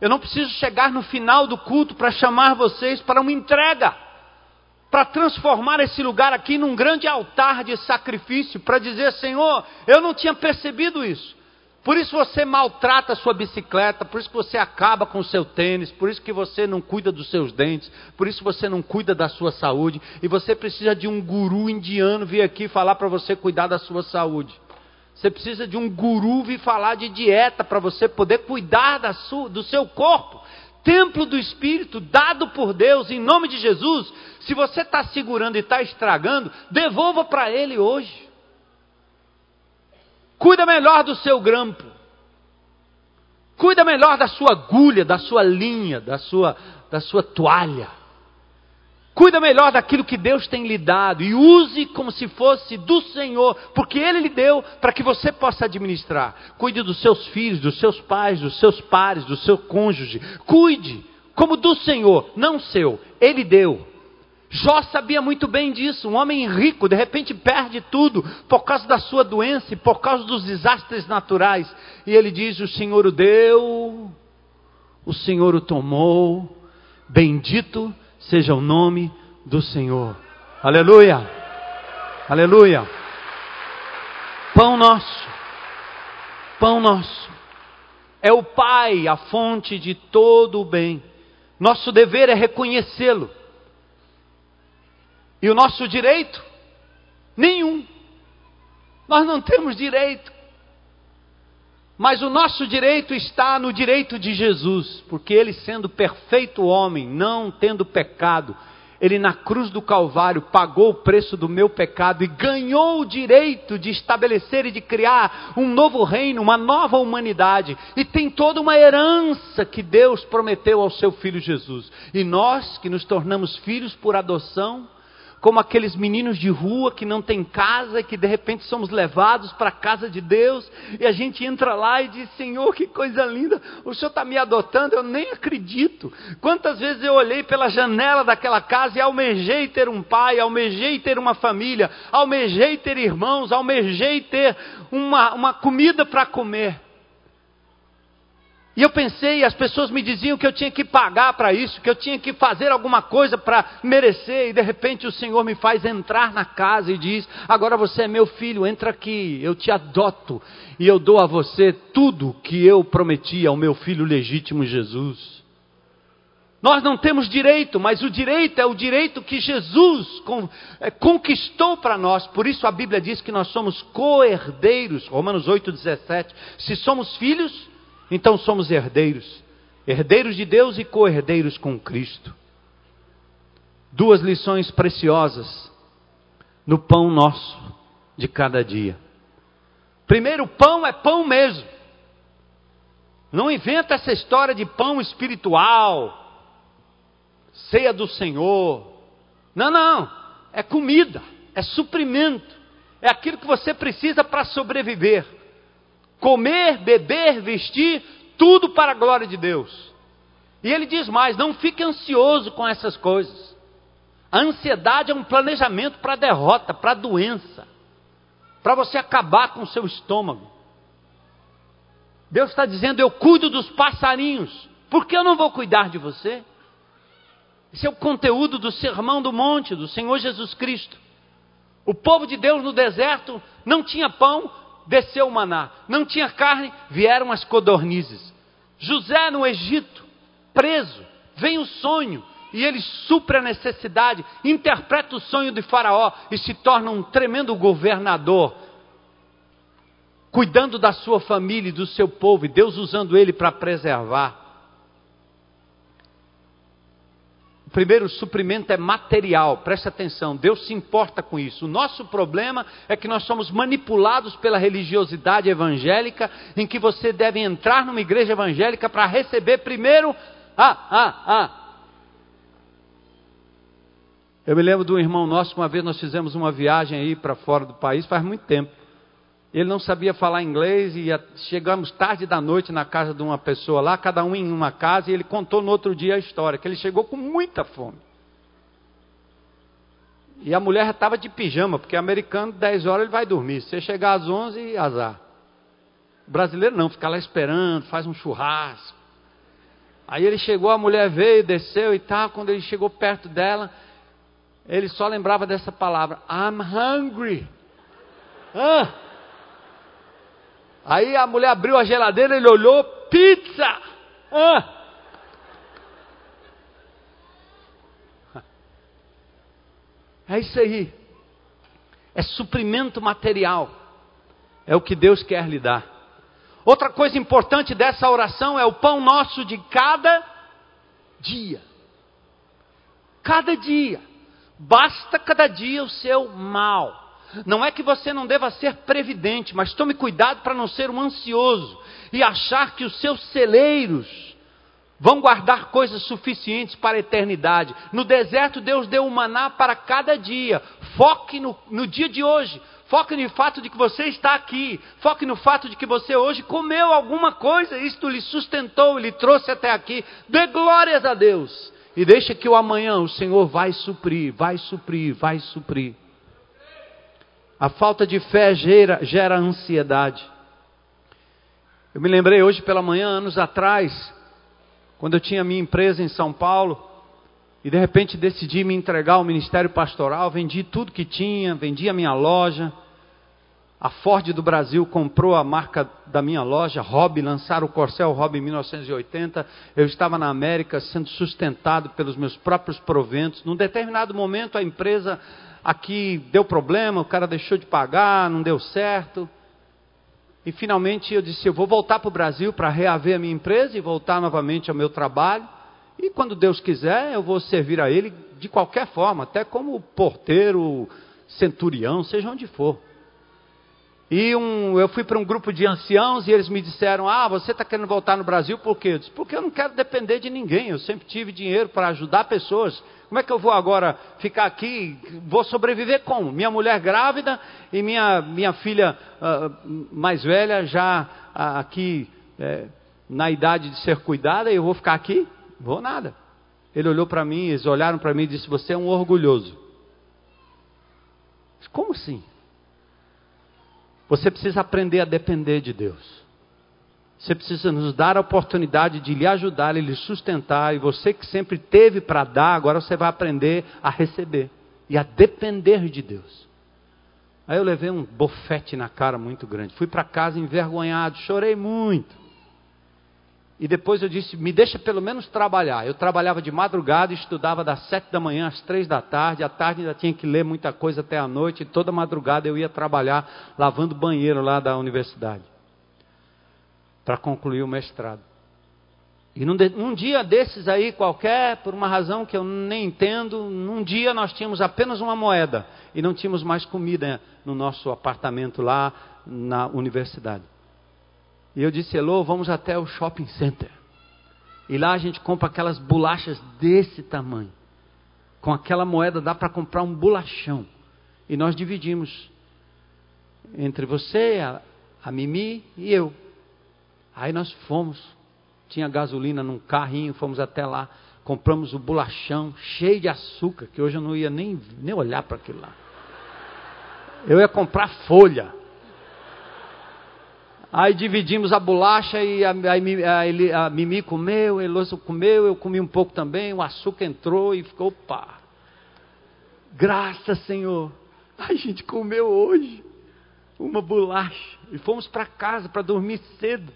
Eu não preciso chegar no final do culto para chamar vocês para uma entrega, para transformar esse lugar aqui num grande altar de sacrifício, para dizer: Senhor, eu não tinha percebido isso. Por isso você maltrata a sua bicicleta, por isso que você acaba com o seu tênis, por isso que você não cuida dos seus dentes, por isso você não cuida da sua saúde, e você precisa de um guru indiano vir aqui falar para você cuidar da sua saúde. Você precisa de um guru vir falar de dieta para você poder cuidar da sua, do seu corpo. Templo do Espírito dado por Deus em nome de Jesus. Se você está segurando e está estragando, devolva para Ele hoje. Cuida melhor do seu grampo. Cuida melhor da sua agulha, da sua linha, da sua, da sua toalha. Cuida melhor daquilo que Deus tem lhe dado e use como se fosse do Senhor, porque Ele lhe deu para que você possa administrar. Cuide dos seus filhos, dos seus pais, dos seus pares, do seu cônjuge. Cuide como do Senhor, não seu. Ele deu. Jó sabia muito bem disso. Um homem rico, de repente, perde tudo por causa da sua doença e por causa dos desastres naturais. E ele diz: O Senhor o deu, o Senhor o tomou, bendito seja o nome do Senhor. Aleluia! Aleluia! Pão nosso, pão nosso, é o Pai, a fonte de todo o bem. Nosso dever é reconhecê-lo. E o nosso direito? Nenhum. Nós não temos direito. Mas o nosso direito está no direito de Jesus, porque ele, sendo perfeito homem, não tendo pecado, ele na cruz do Calvário pagou o preço do meu pecado e ganhou o direito de estabelecer e de criar um novo reino, uma nova humanidade. E tem toda uma herança que Deus prometeu ao seu filho Jesus. E nós, que nos tornamos filhos por adoção, como aqueles meninos de rua que não tem casa e que de repente somos levados para a casa de Deus e a gente entra lá e diz: Senhor, que coisa linda, o Senhor está me adotando, eu nem acredito. Quantas vezes eu olhei pela janela daquela casa e almejei ter um pai, almejei ter uma família, almejei ter irmãos, almejei ter uma, uma comida para comer. E eu pensei, as pessoas me diziam que eu tinha que pagar para isso, que eu tinha que fazer alguma coisa para merecer, e de repente o Senhor me faz entrar na casa e diz: Agora você é meu filho, entra aqui, eu te adoto, e eu dou a você tudo que eu prometi ao meu filho legítimo Jesus. Nós não temos direito, mas o direito é o direito que Jesus é, conquistou para nós. Por isso a Bíblia diz que nós somos co-herdeiros. Romanos 8,17. Se somos filhos, então somos herdeiros. Herdeiros de Deus e co-herdeiros com Cristo. Duas lições preciosas no pão nosso de cada dia. Primeiro, pão é pão mesmo. Não inventa essa história de pão espiritual ceia do Senhor. Não, não. É comida, é suprimento, é aquilo que você precisa para sobreviver. Comer, beber, vestir, tudo para a glória de Deus. E ele diz mais: não fique ansioso com essas coisas. A ansiedade é um planejamento para derrota, para doença, para você acabar com o seu estômago. Deus está dizendo: eu cuido dos passarinhos, por que eu não vou cuidar de você? Esse é o conteúdo do Sermão do Monte do Senhor Jesus Cristo. O povo de Deus no deserto não tinha pão, desceu o maná. Não tinha carne, vieram as codornizes. José no Egito, preso, vem o sonho e ele supre a necessidade, interpreta o sonho de Faraó e se torna um tremendo governador, cuidando da sua família e do seu povo, e Deus usando ele para preservar. Primeiro suprimento é material, preste atenção, Deus se importa com isso. O nosso problema é que nós somos manipulados pela religiosidade evangélica, em que você deve entrar numa igreja evangélica para receber primeiro. Ah, ah, ah. Eu me lembro de um irmão nosso, uma vez nós fizemos uma viagem aí para fora do país, faz muito tempo. Ele não sabia falar inglês e chegamos tarde da noite na casa de uma pessoa lá, cada um em uma casa, e ele contou no outro dia a história, que ele chegou com muita fome. E a mulher estava de pijama, porque americano, 10 horas ele vai dormir. Se você chegar às 11, azar. O brasileiro não, fica lá esperando, faz um churrasco. Aí ele chegou, a mulher veio, desceu e tal. Quando ele chegou perto dela, ele só lembrava dessa palavra: I'm hungry. Ah! Aí a mulher abriu a geladeira, ele olhou, pizza! Ah! É isso aí. É suprimento material. É o que Deus quer lhe dar. Outra coisa importante dessa oração é o pão nosso de cada dia. Cada dia. Basta cada dia o seu mal. Não é que você não deva ser previdente, mas tome cuidado para não ser um ansioso e achar que os seus celeiros vão guardar coisas suficientes para a eternidade. No deserto, Deus deu o maná para cada dia. Foque no, no dia de hoje. Foque no fato de que você está aqui. Foque no fato de que você hoje comeu alguma coisa. Isto lhe sustentou, lhe trouxe até aqui. Dê glórias a Deus. E deixa que o amanhã o Senhor vai suprir, vai suprir, vai suprir. A falta de fé gera, gera ansiedade. Eu me lembrei hoje pela manhã, anos atrás, quando eu tinha minha empresa em São Paulo, e de repente decidi me entregar ao ministério pastoral, vendi tudo que tinha, vendi a minha loja. A Ford do Brasil comprou a marca da minha loja, Hobby, lançaram o Corcel Hobby em 1980. Eu estava na América sendo sustentado pelos meus próprios proventos. Num determinado momento, a empresa aqui deu problema, o cara deixou de pagar, não deu certo. E finalmente eu disse: eu vou voltar para o Brasil para reaver a minha empresa e voltar novamente ao meu trabalho. E quando Deus quiser, eu vou servir a Ele de qualquer forma, até como porteiro, centurião, seja onde for. E um, eu fui para um grupo de anciãos e eles me disseram: Ah, você está querendo voltar no Brasil por quê? Eu disse: Porque eu não quero depender de ninguém. Eu sempre tive dinheiro para ajudar pessoas. Como é que eu vou agora ficar aqui? Vou sobreviver como? Minha mulher grávida e minha, minha filha uh, mais velha já uh, aqui uh, na idade de ser cuidada e eu vou ficar aqui? Vou nada. Ele olhou para mim, eles olharam para mim e disse: Você é um orgulhoso. Como assim? Você precisa aprender a depender de Deus. Você precisa nos dar a oportunidade de lhe ajudar, lhe sustentar. E você que sempre teve para dar, agora você vai aprender a receber e a depender de Deus. Aí eu levei um bofete na cara muito grande. Fui para casa envergonhado, chorei muito. E depois eu disse: me deixa pelo menos trabalhar. Eu trabalhava de madrugada, estudava das sete da manhã às três da tarde. À tarde ainda tinha que ler muita coisa até a noite. E toda madrugada eu ia trabalhar lavando banheiro lá da universidade para concluir o mestrado. E num, de, um dia desses aí, qualquer, por uma razão que eu nem entendo, num dia nós tínhamos apenas uma moeda e não tínhamos mais comida no nosso apartamento lá na universidade. E eu disse, Elô, vamos até o shopping center. E lá a gente compra aquelas bolachas desse tamanho. Com aquela moeda dá para comprar um bolachão. E nós dividimos entre você, a, a Mimi e eu. Aí nós fomos, tinha gasolina num carrinho, fomos até lá, compramos o bolachão cheio de açúcar, que hoje eu não ia nem, nem olhar para aquilo lá. Eu ia comprar folha. Aí dividimos a bolacha e a, a, a, a Mimi comeu, a Eloso comeu, eu comi um pouco também, o açúcar entrou e ficou, pá. Graças, Senhor. A gente comeu hoje uma bolacha e fomos para casa para dormir cedo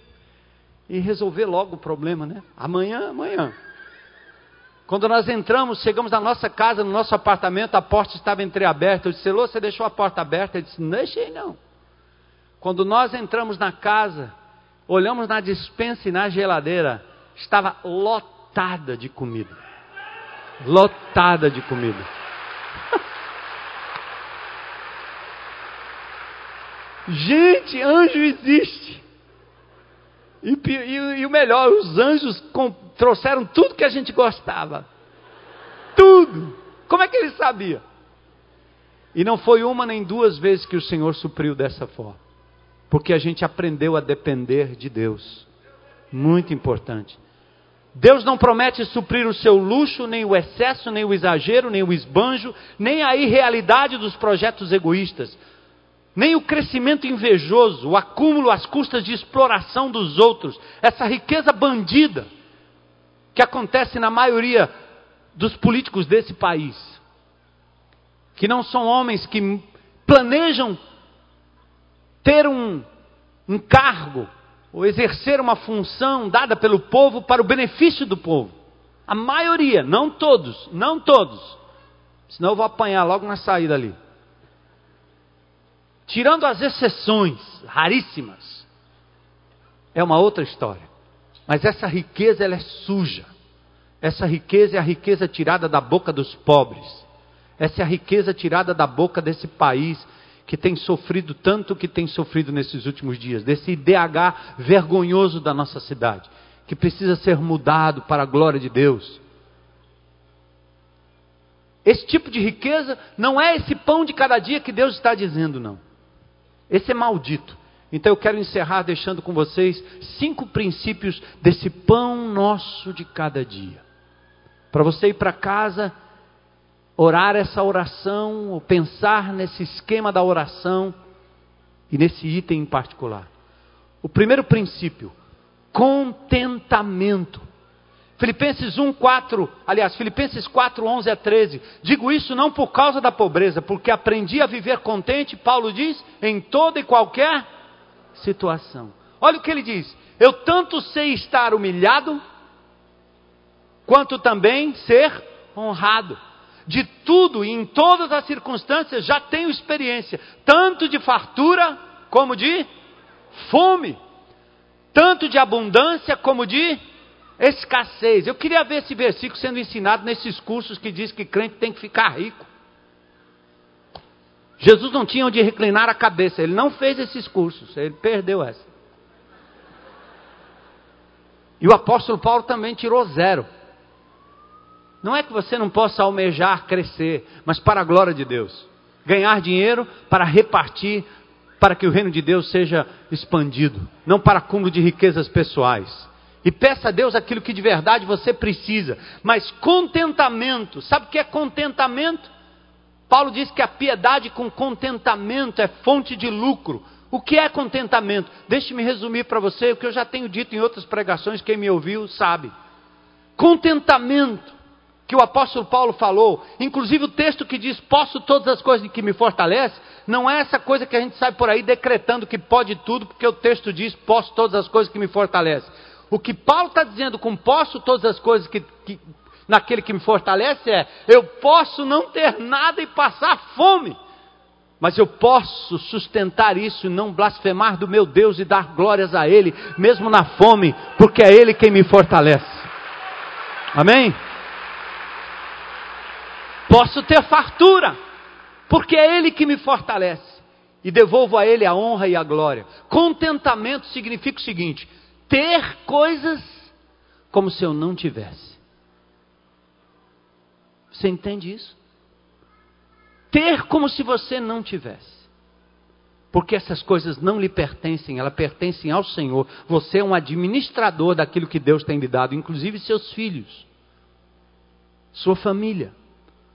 e resolver logo o problema, né? Amanhã, amanhã. Quando nós entramos, chegamos na nossa casa, no nosso apartamento, a porta estava entreaberta. Eu disse, Elô, você deixou a porta aberta? Ele disse, não deixei não. Quando nós entramos na casa, olhamos na dispensa e na geladeira, estava lotada de comida. Lotada de comida. Gente, anjo existe. E, e, e, o melhor, os anjos com, trouxeram tudo que a gente gostava. Tudo. Como é que ele sabia? E não foi uma nem duas vezes que o Senhor supriu dessa forma. Porque a gente aprendeu a depender de Deus. Muito importante. Deus não promete suprir o seu luxo, nem o excesso, nem o exagero, nem o esbanjo, nem a irrealidade dos projetos egoístas nem o crescimento invejoso, o acúmulo às custas de exploração dos outros, essa riqueza bandida que acontece na maioria dos políticos desse país, que não são homens que planejam ter um, um cargo ou exercer uma função dada pelo povo para o benefício do povo. A maioria, não todos, não todos. Senão eu vou apanhar logo na saída ali. Tirando as exceções raríssimas, é uma outra história. Mas essa riqueza ela é suja. Essa riqueza é a riqueza tirada da boca dos pobres. Essa é a riqueza tirada da boca desse país que tem sofrido tanto que tem sofrido nesses últimos dias, desse IDH vergonhoso da nossa cidade, que precisa ser mudado para a glória de Deus. Esse tipo de riqueza não é esse pão de cada dia que Deus está dizendo, não. Esse é maldito. Então eu quero encerrar deixando com vocês cinco princípios desse pão nosso de cada dia. Para você ir para casa, orar essa oração, ou pensar nesse esquema da oração e nesse item em particular. O primeiro princípio, contentamento. Filipenses 1, 4, aliás, Filipenses 4, 11 a 13. Digo isso não por causa da pobreza, porque aprendi a viver contente, Paulo diz, em toda e qualquer situação. Olha o que ele diz: Eu tanto sei estar humilhado, quanto também ser honrado. De tudo e em todas as circunstâncias já tenho experiência, tanto de fartura como de fome, tanto de abundância como de Escassez. Eu queria ver esse versículo sendo ensinado nesses cursos que diz que crente tem que ficar rico. Jesus não tinha onde reclinar a cabeça, ele não fez esses cursos, ele perdeu essa. E o apóstolo Paulo também tirou zero. Não é que você não possa almejar crescer, mas para a glória de Deus. Ganhar dinheiro para repartir, para que o reino de Deus seja expandido, não para acúmulo de riquezas pessoais. E peça a Deus aquilo que de verdade você precisa. Mas contentamento, sabe o que é contentamento? Paulo diz que a piedade com contentamento é fonte de lucro. O que é contentamento? Deixe-me resumir para você o que eu já tenho dito em outras pregações, quem me ouviu sabe. Contentamento que o apóstolo Paulo falou, inclusive o texto que diz: Posso todas as coisas que me fortalece, não é essa coisa que a gente sai por aí decretando que pode tudo, porque o texto diz: Posso todas as coisas que me fortalece. O que Paulo está dizendo com posso todas as coisas que, que, naquele que me fortalece é: eu posso não ter nada e passar fome, mas eu posso sustentar isso e não blasfemar do meu Deus e dar glórias a Ele, mesmo na fome, porque é Ele quem me fortalece. Amém? Posso ter fartura, porque é Ele que me fortalece. E devolvo a Ele a honra e a glória. Contentamento significa o seguinte: ter coisas como se eu não tivesse. Você entende isso? Ter como se você não tivesse. Porque essas coisas não lhe pertencem, elas pertencem ao Senhor. Você é um administrador daquilo que Deus tem lhe dado, inclusive seus filhos, sua família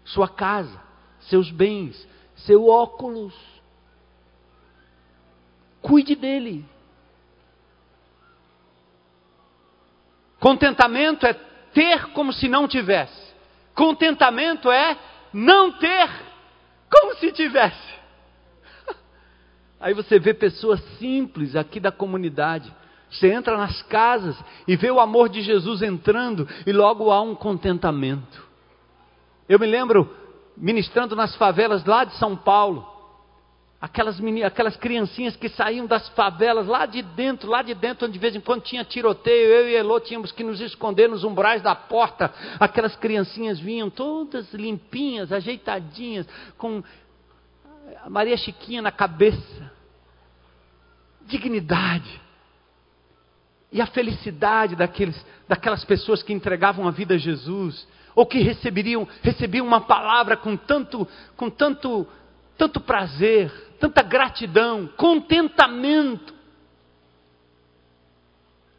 sua casa, seus bens, seu óculos. Cuide dele. Contentamento é ter como se não tivesse. Contentamento é não ter como se tivesse. Aí você vê pessoas simples aqui da comunidade. Você entra nas casas e vê o amor de Jesus entrando e logo há um contentamento. Eu me lembro ministrando nas favelas lá de São Paulo, aquelas, aquelas criancinhas que saíam das favelas lá de dentro, lá de dentro, onde de vez em quando tinha tiroteio, eu e Elô tínhamos que nos esconder nos umbrais da porta. Aquelas criancinhas vinham todas limpinhas, ajeitadinhas, com a Maria Chiquinha na cabeça. Dignidade. E a felicidade daqueles, daquelas pessoas que entregavam a vida a Jesus ou que receberiam, recebiam uma palavra com tanto, com tanto, tanto prazer, tanta gratidão, contentamento.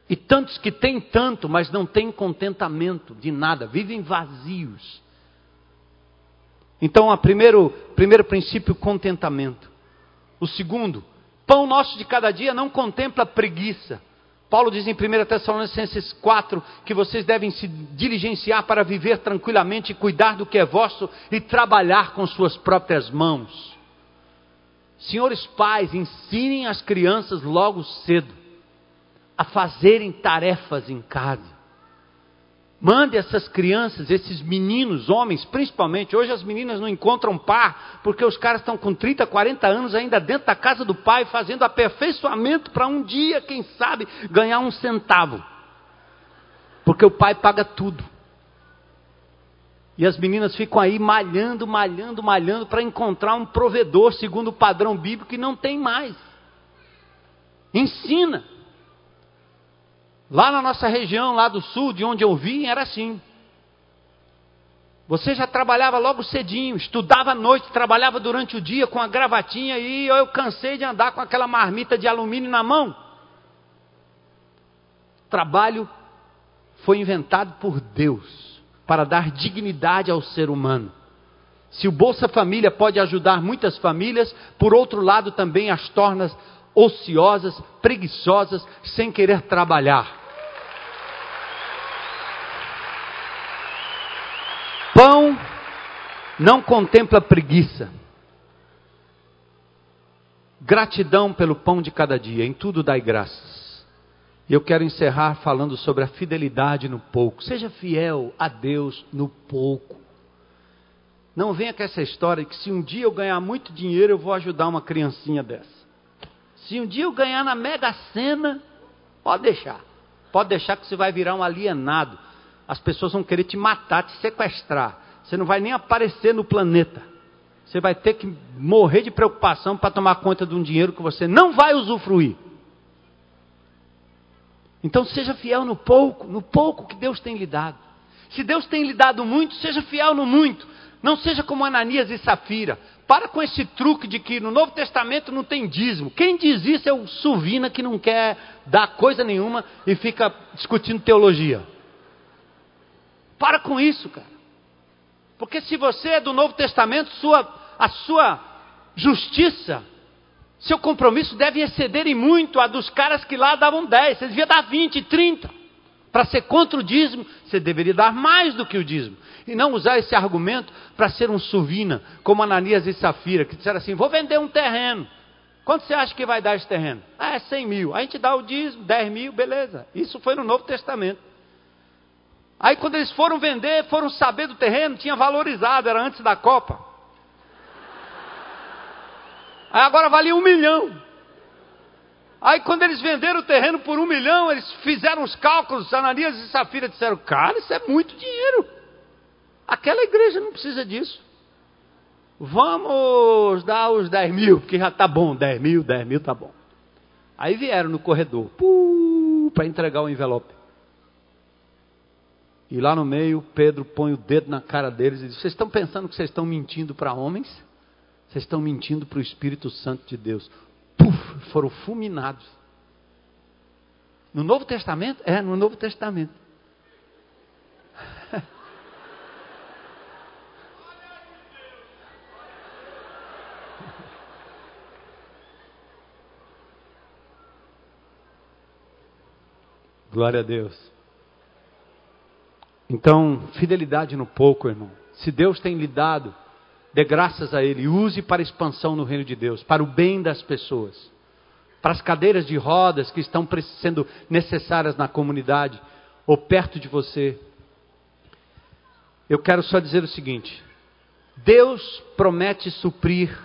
E tantos que têm tanto, mas não têm contentamento de nada, vivem vazios. Então, o primeiro, primeiro princípio, contentamento. O segundo, pão nosso de cada dia não contempla preguiça. Paulo diz em 1 Tessalonicenses 4 que vocês devem se diligenciar para viver tranquilamente, cuidar do que é vosso e trabalhar com suas próprias mãos. Senhores pais, ensinem as crianças logo cedo a fazerem tarefas em casa. Mande essas crianças, esses meninos, homens principalmente. Hoje as meninas não encontram par, porque os caras estão com 30, 40 anos ainda dentro da casa do pai, fazendo aperfeiçoamento para um dia, quem sabe, ganhar um centavo. Porque o pai paga tudo. E as meninas ficam aí malhando, malhando, malhando para encontrar um provedor segundo o padrão bíblico que não tem mais. Ensina. Lá na nossa região, lá do sul, de onde eu vim, era assim. Você já trabalhava logo cedinho, estudava à noite, trabalhava durante o dia com a gravatinha e eu cansei de andar com aquela marmita de alumínio na mão. Trabalho foi inventado por Deus para dar dignidade ao ser humano. Se o Bolsa Família pode ajudar muitas famílias, por outro lado também as torna ociosas, preguiçosas, sem querer trabalhar. Pão não contempla preguiça. Gratidão pelo pão de cada dia, em tudo dai graças. E eu quero encerrar falando sobre a fidelidade no pouco. Seja fiel a Deus no pouco. Não venha com essa história que se um dia eu ganhar muito dinheiro, eu vou ajudar uma criancinha dessa. Se um dia eu ganhar na Mega Sena, pode deixar. Pode deixar que você vai virar um alienado. As pessoas vão querer te matar, te sequestrar. Você não vai nem aparecer no planeta. Você vai ter que morrer de preocupação para tomar conta de um dinheiro que você não vai usufruir. Então seja fiel no pouco, no pouco que Deus tem lhe dado. Se Deus tem lhe dado muito, seja fiel no muito. Não seja como Ananias e Safira. Para com esse truque de que no Novo Testamento não tem dízimo. Quem diz isso é o Suvina que não quer dar coisa nenhuma e fica discutindo teologia. Para com isso, cara. Porque se você é do Novo Testamento, sua, a sua justiça, Seu compromisso deve exceder em muito a dos caras que lá davam 10. Você devia dar 20, 30. Para ser contra o dízimo, você deveria dar mais do que o dízimo. E não usar esse argumento para ser um suvina, como Ananias e Safira, que disseram assim: vou vender um terreno. Quanto você acha que vai dar esse terreno? Ah, é 100 mil. A gente dá o dízimo, 10 mil, beleza. Isso foi no Novo Testamento. Aí quando eles foram vender, foram saber do terreno, tinha valorizado, era antes da Copa. Aí agora valia um milhão. Aí quando eles venderam o terreno por um milhão, eles fizeram os cálculos, Ananias e Safira disseram, cara, isso é muito dinheiro. Aquela igreja não precisa disso. Vamos dar os 10 mil, porque já está bom, 10 mil, 10 mil está bom. Aí vieram no corredor, para entregar o envelope. E lá no meio, Pedro põe o dedo na cara deles e diz: Vocês estão pensando que vocês estão mentindo para homens? Vocês estão mentindo para o Espírito Santo de Deus. Puf, foram fulminados. No Novo Testamento? É, no Novo Testamento. Glória a Deus. Então, fidelidade no pouco, irmão. Se Deus tem lhe dado, dê graças a Ele. Use para expansão no reino de Deus, para o bem das pessoas. Para as cadeiras de rodas que estão sendo necessárias na comunidade ou perto de você. Eu quero só dizer o seguinte: Deus promete suprir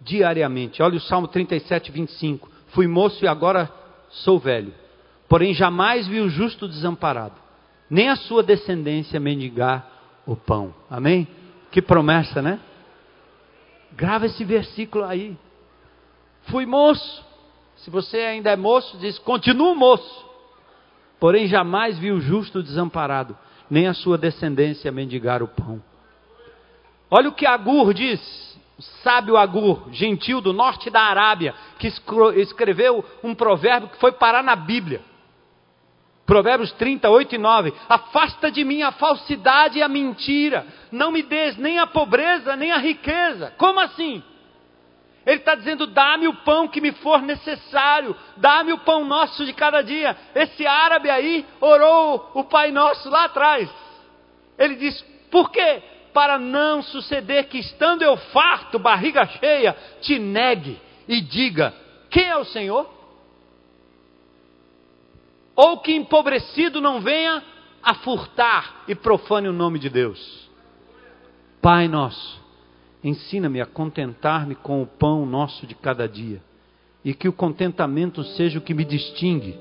diariamente. Olha o Salmo 37, 25. Fui moço e agora sou velho Porém, jamais vi o justo desamparado, nem a sua descendência mendigar o pão. Amém? Que promessa, né? Grava esse versículo aí. Fui moço. Se você ainda é moço, diz: continuo moço. Porém, jamais vi o justo desamparado, nem a sua descendência mendigar o pão. Olha o que Agur diz, o sábio Agur, gentil do norte da Arábia, que escreveu um provérbio que foi parar na Bíblia. Provérbios 38 e 9: Afasta de mim a falsidade e a mentira, não me des nem a pobreza nem a riqueza. Como assim? Ele está dizendo: dá-me o pão que me for necessário, dá-me o pão nosso de cada dia. Esse árabe aí orou o Pai Nosso lá atrás. Ele diz: por quê? Para não suceder que, estando eu farto, barriga cheia, te negue e diga: quem é o Senhor? Ou que empobrecido não venha a furtar e profane o nome de Deus. Pai nosso, ensina-me a contentar-me com o pão nosso de cada dia, e que o contentamento seja o que me distingue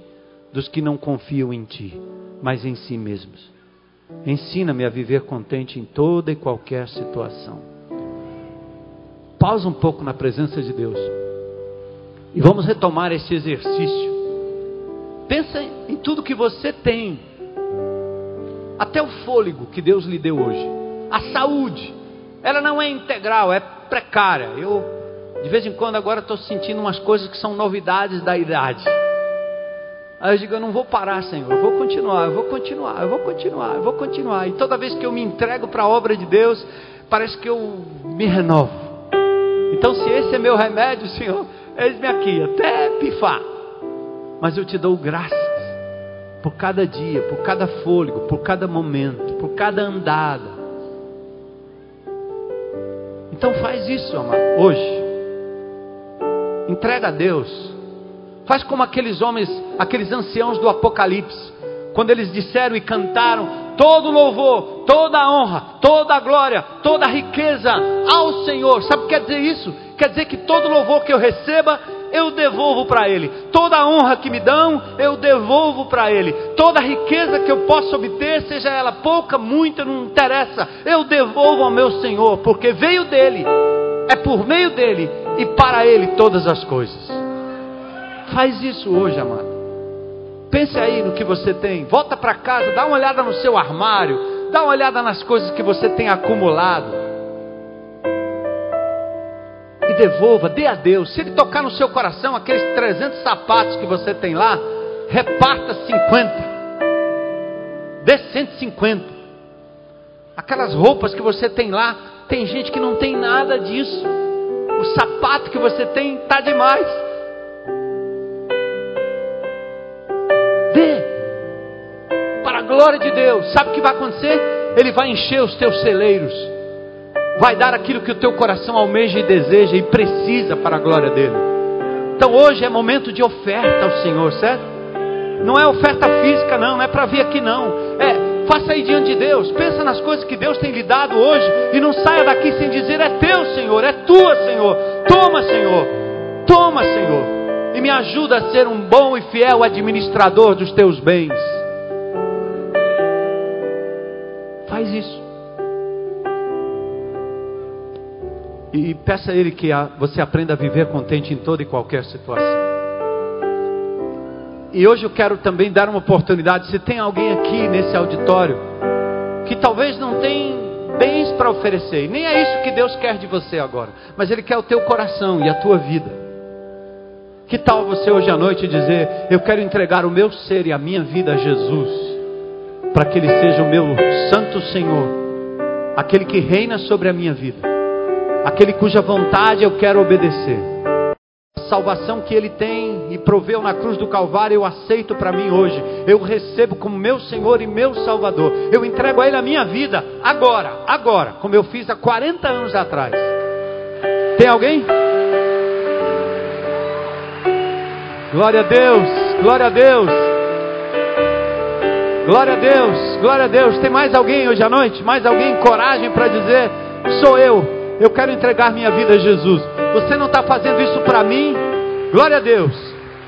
dos que não confiam em Ti, mas em si mesmos. Ensina-me a viver contente em toda e qualquer situação. Pausa um pouco na presença de Deus e vamos retomar esse exercício Pensa em tudo que você tem. Até o fôlego que Deus lhe deu hoje. A saúde. Ela não é integral, é precária. Eu, de vez em quando, agora estou sentindo umas coisas que são novidades da idade. Aí eu digo, eu não vou parar, Senhor, eu vou continuar, eu vou continuar, eu vou continuar, eu vou continuar. E toda vez que eu me entrego para a obra de Deus, parece que eu me renovo. Então, se esse é meu remédio, Senhor, eis-me aqui, até pifar mas eu te dou graças por cada dia, por cada fôlego, por cada momento, por cada andada. Então faz isso, amado, hoje. Entrega a Deus. Faz como aqueles homens, aqueles anciãos do Apocalipse, quando eles disseram e cantaram todo louvor, toda honra, toda glória, toda riqueza ao Senhor. Sabe o que quer dizer isso? Quer dizer que todo louvor que eu receba eu devolvo para Ele. Toda a honra que me dão, eu devolvo para Ele. Toda a riqueza que eu possa obter, seja ela pouca, muita, não interessa, eu devolvo ao meu Senhor, porque veio dele, é por meio dele e para Ele todas as coisas. Faz isso hoje, amado. Pense aí no que você tem. Volta para casa, dá uma olhada no seu armário, dá uma olhada nas coisas que você tem acumulado e devolva, dê a Deus. Se Ele tocar no seu coração aqueles 300 sapatos que você tem lá, reparta 50. Dê 150. Aquelas roupas que você tem lá, tem gente que não tem nada disso. o sapato que você tem está demais. Dê para a glória de Deus. Sabe o que vai acontecer? Ele vai encher os teus celeiros, vai dar aquilo que o teu coração almeja e deseja e precisa para a glória dele. Então hoje é momento de oferta ao Senhor, certo? Não é oferta física, não, não é para vir aqui, não. É, faça aí diante de Deus, pensa nas coisas que Deus tem lhe dado hoje e não saia daqui sem dizer: é teu, Senhor, é tua, Senhor. Toma, Senhor, toma, Senhor. E me ajuda a ser um bom e fiel administrador dos teus bens. Faz isso. E peça a Ele que você aprenda a viver contente em toda e qualquer situação. E hoje eu quero também dar uma oportunidade. Se tem alguém aqui nesse auditório que talvez não tem bens para oferecer, nem é isso que Deus quer de você agora, mas Ele quer o teu coração e a tua vida. Que tal você hoje à noite dizer: Eu quero entregar o meu ser e a minha vida a Jesus, para que Ele seja o meu Santo Senhor, aquele que reina sobre a minha vida, aquele cuja vontade eu quero obedecer salvação que Ele tem e proveu na cruz do Calvário, eu aceito para mim hoje. Eu recebo como meu Senhor e meu Salvador. Eu entrego a Ele a minha vida agora, agora, como eu fiz há 40 anos atrás. Tem alguém? Glória a Deus, glória a Deus. Glória a Deus, glória a Deus. Tem mais alguém hoje à noite? Mais alguém? Coragem para dizer: Sou eu. Eu quero entregar minha vida a Jesus. Você não está fazendo isso para mim? Glória a Deus.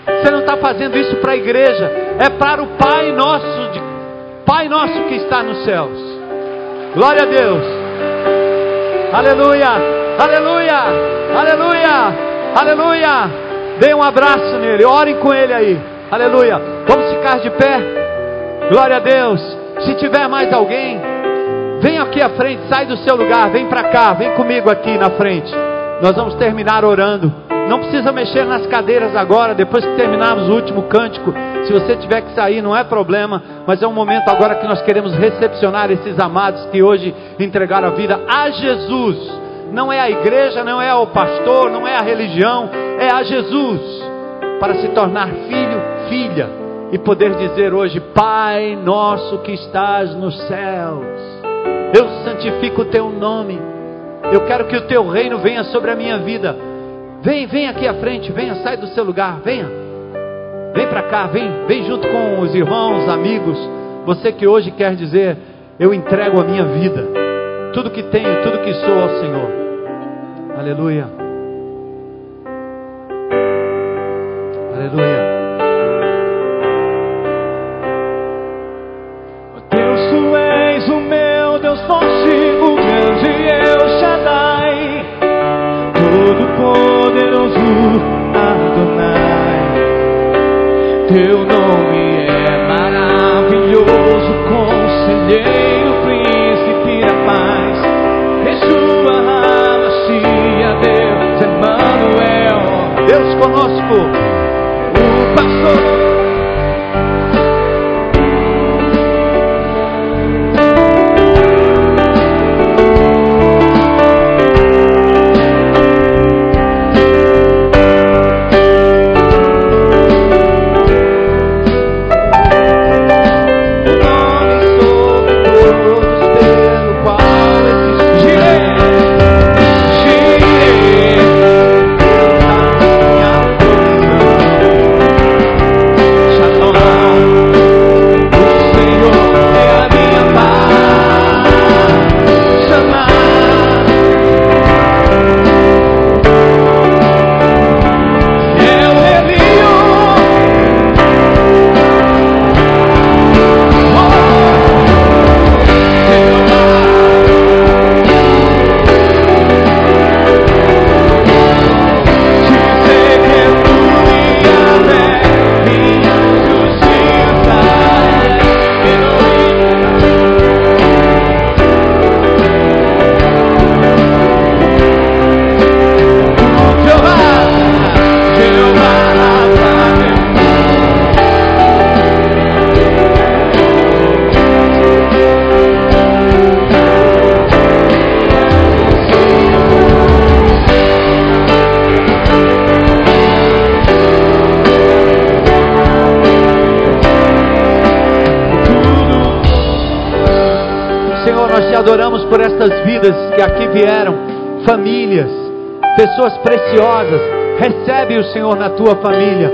Você não está fazendo isso para a igreja. É para o Pai nosso, de, Pai nosso que está nos céus. Glória a Deus. Aleluia. Aleluia. Aleluia. Aleluia. Dê um abraço nele. Orem com ele aí. Aleluia. Vamos ficar de pé. Glória a Deus. Se tiver mais alguém, vem aqui à frente, sai do seu lugar, vem para cá, vem comigo aqui na frente. Nós vamos terminar orando. Não precisa mexer nas cadeiras agora, depois que terminarmos o último cântico. Se você tiver que sair, não é problema, mas é um momento agora que nós queremos recepcionar esses amados que hoje entregaram a vida a Jesus. Não é a igreja, não é o pastor, não é a religião, é a Jesus. Para se tornar filho, filha e poder dizer hoje: Pai nosso que estás nos céus, eu santifico o teu nome eu quero que o teu reino venha sobre a minha vida. Vem, vem aqui à frente, venha, sai do seu lugar, venha. Vem para cá, vem, vem junto com os irmãos, amigos. Você que hoje quer dizer, eu entrego a minha vida, tudo que tenho, tudo que sou ao Senhor. Aleluia. Aleluia. Teu nome que aqui vieram, famílias, pessoas preciosas. Recebe o Senhor na tua família.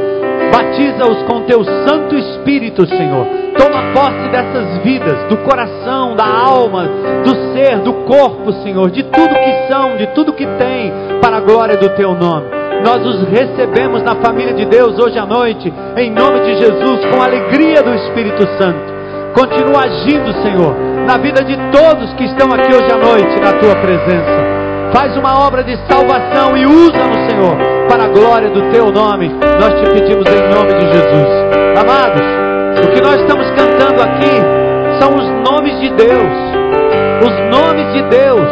Batiza-os com teu Santo Espírito, Senhor. Toma posse dessas vidas, do coração, da alma, do ser, do corpo, Senhor, de tudo que são, de tudo que tem, para a glória do teu nome. Nós os recebemos na família de Deus hoje à noite, em nome de Jesus, com a alegria do Espírito Santo. Continua agindo, Senhor, na vida de todos que estão aqui hoje à noite, na tua presença. Faz uma obra de salvação e usa-nos, Senhor, para a glória do teu nome. Nós te pedimos em nome de Jesus. Amados, o que nós estamos cantando aqui são os nomes de Deus. Os nomes de Deus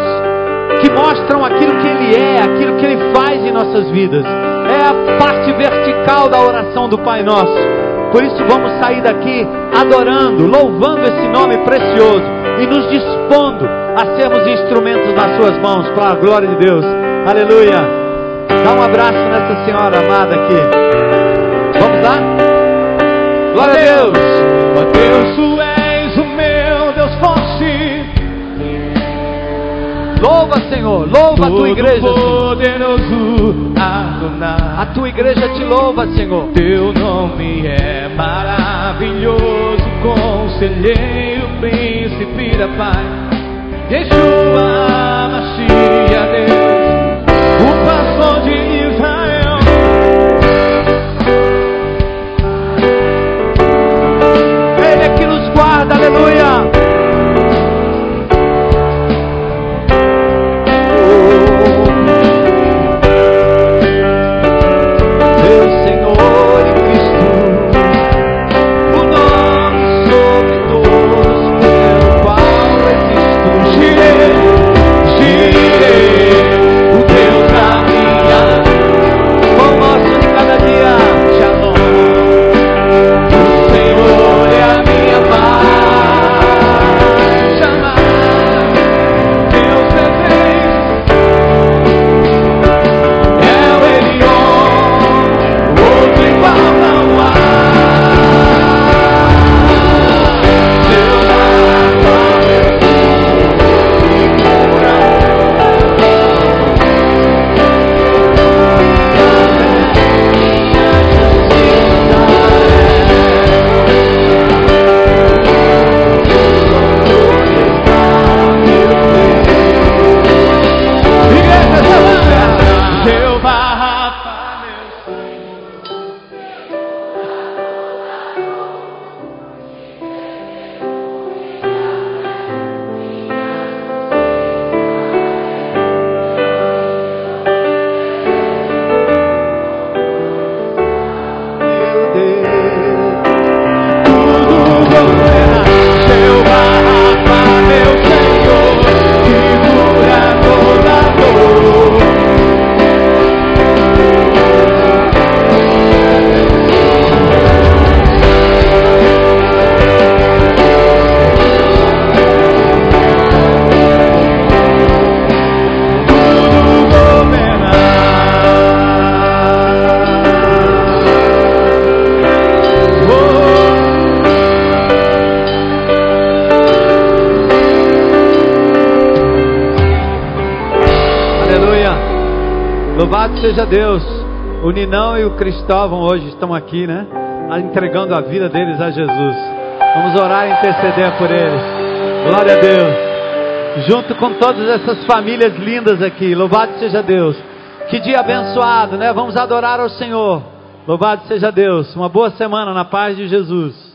que mostram aquilo que Ele é, aquilo que Ele faz em nossas vidas. É a parte vertical da oração do Pai Nosso. Por isso vamos sair daqui adorando, louvando esse nome precioso e nos dispondo a sermos instrumentos nas suas mãos para a glória de Deus. Aleluia. Dá um abraço nessa senhora amada aqui. Vamos lá? Glória a Deus. Ó Deus, tu és o meu Deus forte. Louva, Senhor. Louva a tua igreja. Poderoso Adonai. A tua igreja te louva, Senhor. Teu nome é maravilhoso, conselheiro, príncipe da paz. Yeshua, Mashiach, Deus, o pastor de seja Deus. O Ninão e o Cristóvão hoje estão aqui, né? Entregando a vida deles a Jesus. Vamos orar e interceder por eles. Glória a Deus. Junto com todas essas famílias lindas aqui. Louvado seja Deus. Que dia abençoado, né? Vamos adorar ao Senhor. Louvado seja Deus. Uma boa semana na paz de Jesus.